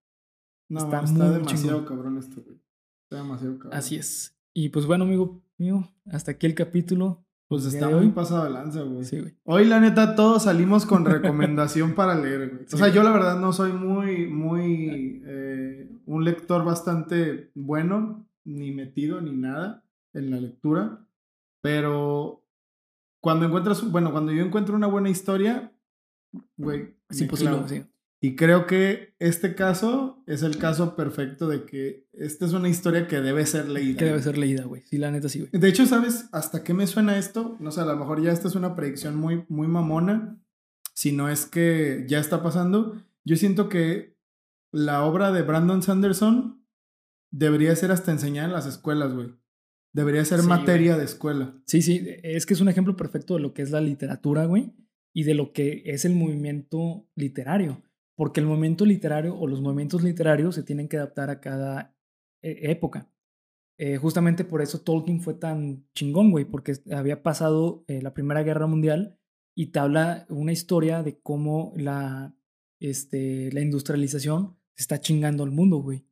No, Está demasiado chingón. cabrón esto, güey. Está demasiado cabrón. Así es. Y pues bueno, amigo mío, hasta aquí el capítulo. Pues está muy pasado de lanza, güey. Sí, güey. Hoy, la neta, todos salimos con [laughs] recomendación para leer, güey. Sí. O sea, yo la verdad no soy muy, muy, eh, un lector bastante bueno, ni metido, ni nada en la lectura. Pero cuando encuentras, bueno, cuando yo encuentro una buena historia, güey, Es me imposible, clavo. sí. Y creo que este caso es el caso perfecto de que esta es una historia que debe ser leída. Que debe ser leída, güey. Sí, la neta sí, güey. De hecho, ¿sabes hasta qué me suena esto? No sé, a lo mejor ya esta es una predicción muy, muy mamona. Si no es que ya está pasando. Yo siento que la obra de Brandon Sanderson debería ser hasta enseñada en las escuelas, güey. Debería ser Sí, materia de escuela. Sí, sí, es que es un ejemplo perfecto de lo que es la literatura, güey, y de lo que es el movimiento literario. Porque el movimiento literario o los movimientos literarios se tienen que adaptar a cada eh, época. Eh, justamente por eso Tolkien fue tan chingón, güey, porque había pasado eh, la Primera Guerra Mundial y te habla una historia de cómo la, este, la industrialización se está chingando al mundo, güey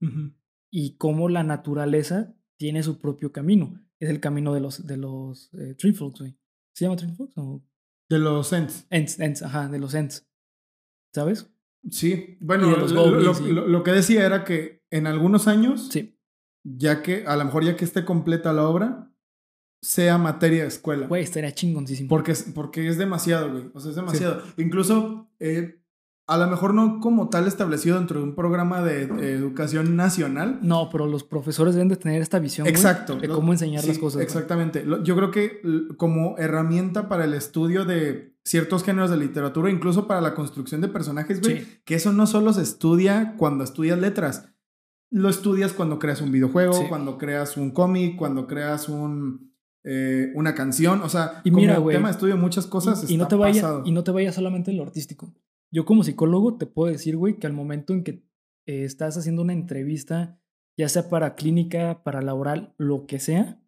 y cómo la naturaleza tiene su propio camino. Es el camino de los, de los eh, Tree Folks, güey. ¿Se llama Tree Folks o De los Ents. Ents, Ents, ajá, de los Ents. ¿Sabes? Sí. Bueno, lo, lo- lo- que decía era que en algunos años, Sí. ya que, a lo mejor ya que esté completa la obra, sea materia de escuela. Güey, estaría chingoncísimo. Porque es, porque es demasiado, güey. O sea, es demasiado. Incluso, eh, a lo mejor no como tal establecido dentro de un programa de, educación nacional. No, pero los profesores deben de tener esta visión, güey, Exacto. de cómo enseñar las cosas. Exactamente. Yo creo que como herramienta para el estudio de ciertos géneros de literatura, incluso para la construcción de personajes, güey, Sí. que eso no solo se estudia cuando estudias letras. Lo estudias cuando creas un videojuego, Sí. cuando creas un cómic, cuando creas un, eh, una canción. O sea, Y como mira, güey, tema de estudio muchas cosas. y, y no te vaya, y no te vayas solamente en lo artístico. Yo como psicólogo te puedo decir, güey, que al momento en que eh, estás haciendo una entrevista, ya sea para clínica, para laboral, lo que sea,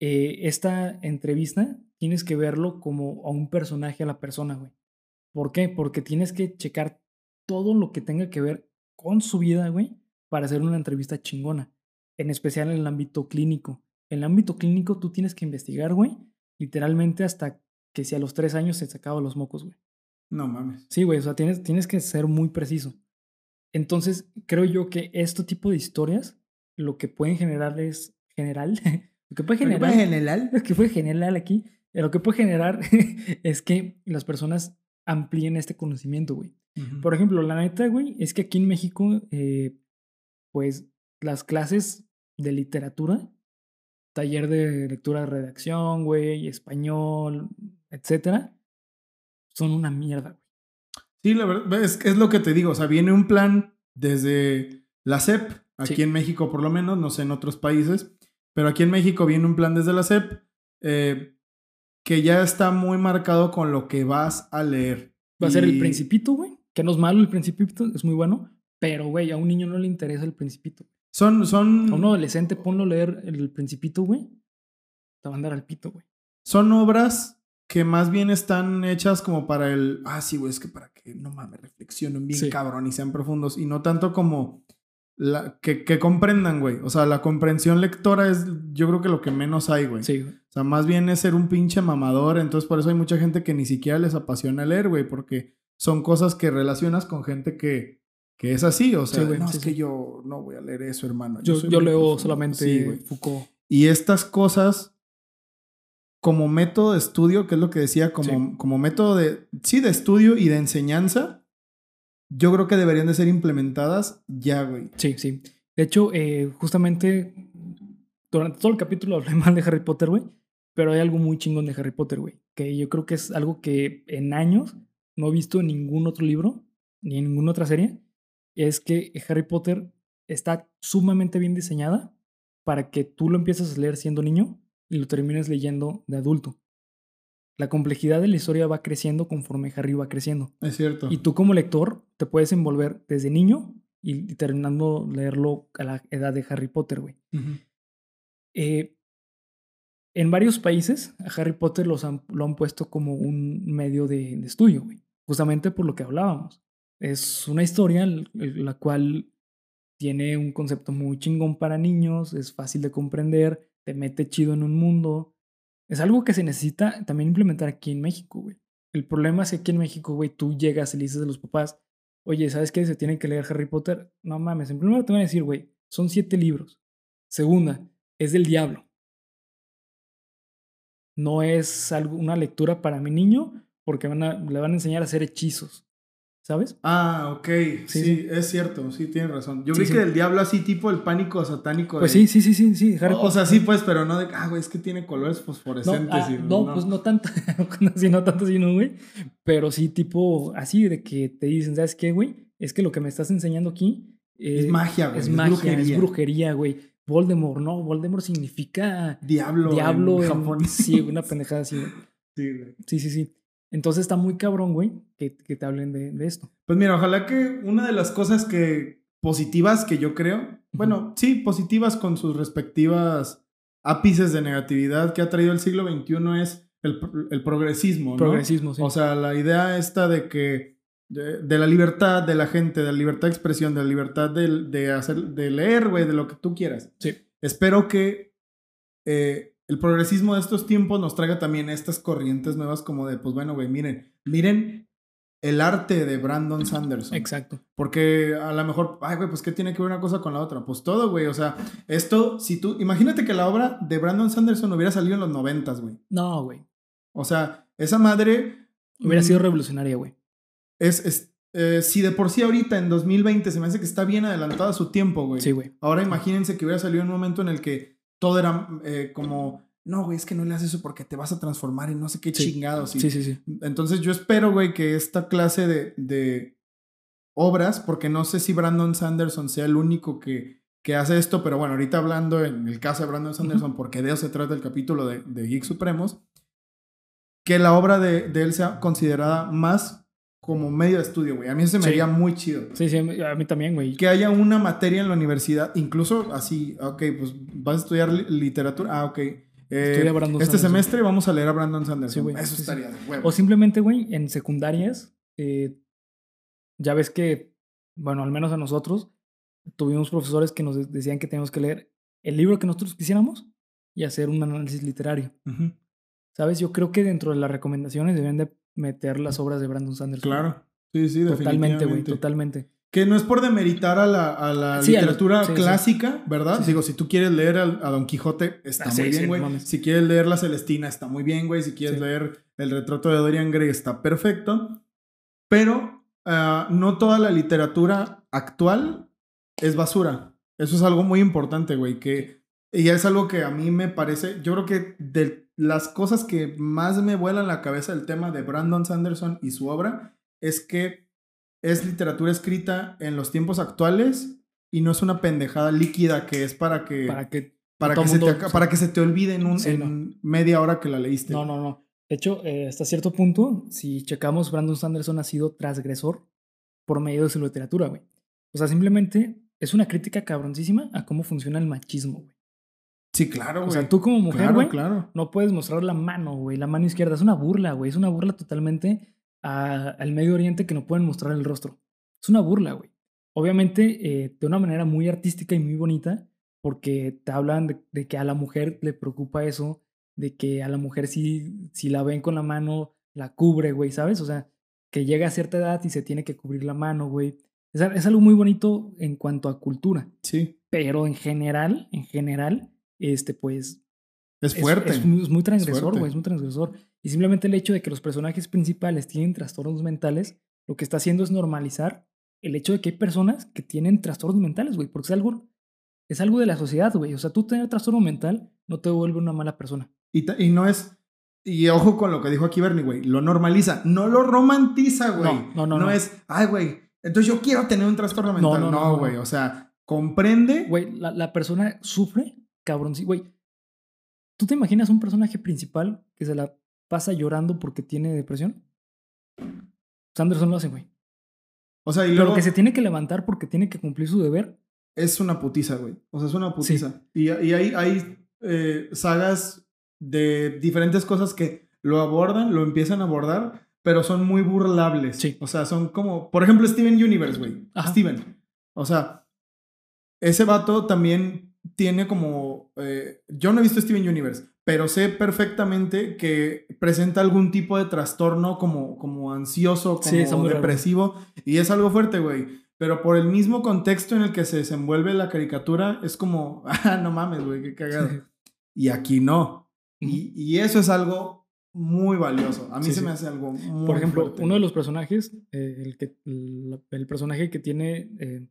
eh, esta entrevista tienes que verlo como a un personaje, a la persona, güey. ¿Por qué? Porque tienes que checar todo lo que tenga que ver con su vida, güey, para hacer una entrevista chingona. En especial en el ámbito clínico. En el ámbito clínico tú tienes que investigar, güey, literalmente hasta que si a los tres años se sacaba los mocos, güey. No mames. Sí, güey, o sea, tienes, tienes que ser muy preciso. Entonces, creo yo que este tipo de historias lo que pueden generar es general. [laughs] lo que puede generar. general. Lo que puede generar aquí. Lo que puede generar [laughs] es que las personas amplíen este conocimiento, güey. Por ejemplo, la neta, güey, es que aquí en México, eh, pues las clases de literatura, taller de lectura de redacción, güey, español, etcétera, son una mierda, güey. Sí, la verdad, es, es lo que te digo. O sea, viene un plan desde la CEP, aquí Sí. en México por lo menos, no sé en otros países, pero aquí en México viene un plan desde la CEP eh, que ya está muy marcado con lo que vas a leer. Va a ser el Principito, güey. Que no es malo el Principito, es muy bueno. Pero, güey, a un niño no le interesa el Principito. Son, son, A un adolescente, ponlo a leer el Principito, güey. Te va a andar al pito, güey. son obras que más bien están hechas como para el, ah, sí, güey, es que para que, no mames, reflexionen bien Sí. cabrón y sean profundos y no tanto como la, que, que comprendan, güey. O sea, la comprensión lectora es, yo creo que lo que menos hay, güey. Sí, güey. O sea, más bien es ser un pinche mamador. Entonces, por eso hay mucha gente que ni siquiera les apasiona leer, güey, porque son cosas que relacionas con gente que, que es así. O sea, Sí, güey, no, sí, es sí. que yo no voy a leer eso, hermano. Yo, yo leo profundo". solamente güey. Foucault. Y estas cosas, como método de estudio, que es lo que decía, como, como método de, sí, de estudio y de enseñanza, yo creo que deberían de ser implementadas ya, güey. Sí, sí. De hecho, eh, justamente durante todo el capítulo hablé [laughs] mal de Harry Potter, güey. Pero hay algo muy chingón de Harry Potter, güey. Que yo creo que es algo que en años no he visto en ningún otro libro, ni en ninguna otra serie. Es que Harry Potter está sumamente bien diseñada para que tú lo empieces a leer siendo niño y lo termines leyendo de adulto. La complejidad de la historia va creciendo conforme Harry va creciendo. Es cierto. Y tú como lector te puedes envolver desde niño y, terminando leerlo a la edad de Harry Potter, güey. Eh, en varios países a Harry Potter los han- lo han puesto como un medio de, estudio, güey. Justamente por lo que hablábamos. Es una historia la cual tiene un concepto muy chingón para niños, es fácil de comprender, te mete chido en un mundo. Es algo que se necesita también implementar aquí en México, güey. El problema es que aquí en México, güey, tú llegas y le dices a los papás, oye, ¿sabes qué? Se tienen que leer Harry Potter. No mames, en primer lugar te van a decir, güey, son siete libros. Segunda, es del diablo. No es algo, una lectura para mi niño porque van a, le van a enseñar a hacer hechizos. ¿Sabes? Ah, ok. Sí, Sí, es cierto. Sí, tienes razón. Yo Sí, vi sí. que del diablo así, tipo el pánico satánico. Pues de- sí, sí, sí, sí, sí. Harry O, o sea, sí, pues, pero no de, ah, güey, es que tiene colores No, fosforescentes. ah, y- no, pues no tanto, [laughs] sí, no tanto así, no, güey. Pero sí, tipo, así de que te dicen, ¿sabes qué, güey? Es que lo que me estás enseñando aquí Es eh, magia, güey. es Es, magia, brujería. es brujería, güey. Voldemort, no, Voldemort significa Diablo. diablo en en japonés. Sí, una pendejada así. [laughs] Sí, güey. Sí, sí, sí. Entonces está muy cabrón, güey, que, que te hablen de, de esto. Pues mira, ojalá que una de las cosas que positivas que yo creo, bueno, sí, positivas con sus respectivas ápices de negatividad que ha traído el siglo XXI es el, el progresismo, ¿no? Progresismo, sí. O sea, la idea esta de que de, de la libertad de la gente, de la libertad de expresión, de la libertad de, de hacer, de leer, güey, de lo que tú quieras. sí. Espero que eh, el progresismo de estos tiempos nos traiga también estas corrientes nuevas como de, pues bueno, güey, miren, miren el arte de Brandon Sanderson. Exacto. Porque a lo mejor, ay, güey, pues ¿qué tiene que ver una cosa con la otra? Pues todo, güey. O sea, esto, si tú, imagínate que la obra de Brandon Sanderson hubiera salido en los noventas, güey. No, güey. O sea, esa madre... Hubiera mm, sido revolucionaria, güey. Es, es eh, si de por sí ahorita en 2020 se me hace que está bien adelantada su tiempo, güey. Sí, güey. Ahora imagínense que hubiera salido en un momento en el que todo era eh, como, no, güey, es que no le haces eso porque te vas a transformar en no sé qué Sí. chingados. y- Sí, sí, sí. Entonces yo espero, güey, que esta clase de, de obras, porque no sé si Brandon Sanderson sea el único que, que hace esto, pero bueno, ahorita hablando en el caso de Brandon Sanderson, porque de eso se trata el capítulo de, de Geek Supremos, que la obra de, de él sea considerada más como medio de estudio, güey. A mí eso se me Sí. haría muy chido. Sí, sí, a mí a también, güey. Que haya una materia en la universidad, incluso así, ok, pues vas a estudiar li- literatura, ah, ok. eh, Estudia Brandon este Sanderson. semestre vamos a leer a Brandon Sanderson. Sí, güey. Eso estaría de huevo. O simplemente, güey, en secundarias, eh, ya ves que, bueno, al menos a nosotros, tuvimos profesores que nos de- decían que teníamos que leer el libro que nosotros quisiéramos y hacer un análisis literario. Ujú, ¿Sabes? Yo creo que dentro de las recomendaciones deben de meter las obras de Brandon Sanderson. Claro. Sí, sí, Totalmente, güey, totalmente. Que no es por demeritar a la, a la Sí, a literatura sí. clásica, ¿verdad? Digo, si tú quieres leer a, Don Quijote, está Ah, muy bien, güey. no si quieres leer La Celestina, está muy bien, güey. Si quieres leer El retrato de Dorian Gray, está perfecto. Pero ah, no toda la literatura actual es basura. Eso es algo muy importante, güey. Que, y es algo que a mí me parece, yo creo que de las cosas que más me vuelan la cabeza del tema de Brandon Sanderson y su obra es que es literatura escrita en los tiempos actuales y no es una pendejada líquida que es para que Para que. para se te, mundo- aca- para que se te olvide en, un, Sí, en media hora que la leíste. No, no, no. De hecho, eh, hasta cierto punto, si checamos, Brandon Sanderson ha sido transgresor por medio de su literatura, güey. O sea, simplemente es una crítica cabroncísima a cómo funciona el machismo, güey. Sí, claro, O güey. sea, tú como mujer, güey, claro. no puedes mostrar la mano, güey, la mano izquierda. Es una burla, güey. Es una burla totalmente a- al Medio Oriente que no pueden mostrar el rostro. Es una burla, güey. Obviamente, eh, de una manera muy artística y muy bonita, porque te hablan de, de que a la mujer le preocupa eso, de que a la mujer si, si la ven con la mano, la cubre, güey, ¿sabes? O sea, que llega a cierta edad y se tiene que cubrir la mano, güey. Es algo muy bonito en cuanto a cultura, Sí. pero en general, en general, este, pues Es fuerte. es, muy, es muy transgresor, güey, es muy transgresor. Y simplemente el hecho de que los personajes principales tienen trastornos mentales, lo que está haciendo es normalizar el hecho de que hay personas que tienen trastornos mentales, güey, porque es algo, es algo de la sociedad, güey. O sea, tú tener trastorno mental no te vuelve una mala persona. Y, y no es. Y ojo con lo que dijo aquí Bernie, güey. Lo normaliza. No lo romantiza, güey. No, no, no, no. es, ay, güey. Entonces yo quiero tener un trastorno No, mental. no, no, No, güey. no. O sea, comprende. Güey, la, la persona sufre, cabrón, sí, güey. ¿Tú te imaginas un personaje principal que se la pasa llorando porque tiene depresión? Sanderson lo hace, güey. O sea, y Pero luego que se tiene que levantar porque tiene que cumplir su deber. es una putiza, güey. O sea, es una putiza. Y, y hay, hay eh, sagas de diferentes cosas que lo abordan, lo empiezan a abordar, pero son muy burlables. Sí. O sea, son como, por ejemplo, Steven Universe, güey. Steven. O sea, ese vato también tiene como, eh, yo no he visto Steven Universe, pero sé perfectamente que presenta algún tipo de trastorno como, como ansioso, como Sí, depresivo, y es algo fuerte, güey. Pero por el mismo contexto en el que se desenvuelve la caricatura, es como, [laughs] ah, no mames, güey, qué cagado. Y aquí no. Y, y eso es algo muy valioso. A mí Sí, se me hace algo muy Por ejemplo, fuerte. uno de los personajes, eh, el, que, el, el personaje que tiene eh,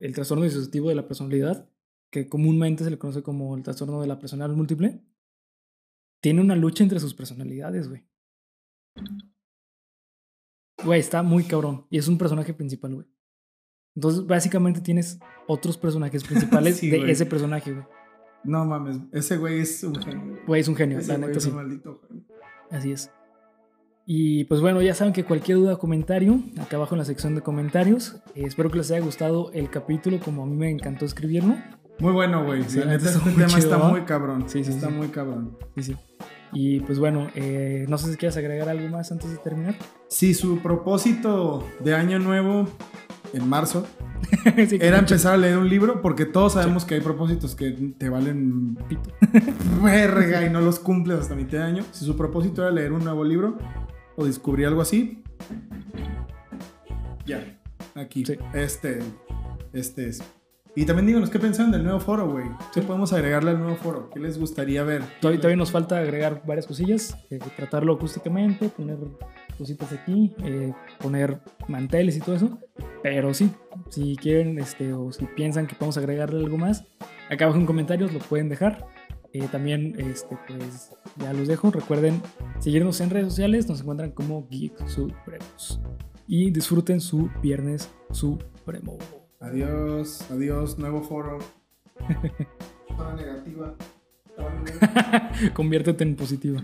el trastorno disociativo de la personalidad, que comúnmente se le conoce como el trastorno de la personalidad múltiple, tiene una lucha entre sus personalidades, güey. Güey, está muy cabrón. Y es un personaje principal, güey. Entonces, básicamente tienes otros personajes [laughs] principales Sí, de güey. ese personaje, güey. No mames, ese güey es un genio. Güey, es un genio, Ese la güey neta es sí. un maldito genio. Así es. Y pues bueno, ya saben que cualquier duda o comentario, acá abajo en la sección de comentarios. Eh, espero que les haya gustado el capítulo como a mí me encantó escribirlo. Muy bueno, güey. Sí, este tema chido, está muy cabrón. Sí, sí, Está sí. muy cabrón. Sí, sí. Y pues bueno, eh, no sé si quieres agregar algo más antes de terminar. Si su propósito de año nuevo en marzo [laughs] Sí, era empezar a leer un libro, porque todos sabemos que hay propósitos que te valen [laughs] pito. verga y no los cumples hasta mitad de año. Si su propósito era leer un nuevo libro o descubrir algo así, ya, aquí, Sí. este, este es. Y también díganos qué pensaron del nuevo foro, güey. ¿Qué podemos agregarle al nuevo foro? ¿Qué les gustaría ver? Todavía, todavía nos falta agregar varias cosillas, eh, tratarlo acústicamente, poner cositas aquí, eh, poner manteles y todo eso. Pero sí, si quieren este, o si piensan que podemos agregarle algo más, acá abajo en comentarios lo pueden dejar. Eh, también, este, pues ya los dejo. Recuerden seguirnos en redes sociales, nos encuentran como Geek Supremos. Y disfruten su Viernes Supremo. Adiós, adiós, nuevo foro. [laughs] Estaba negativa. [laughs] Conviértete en positiva.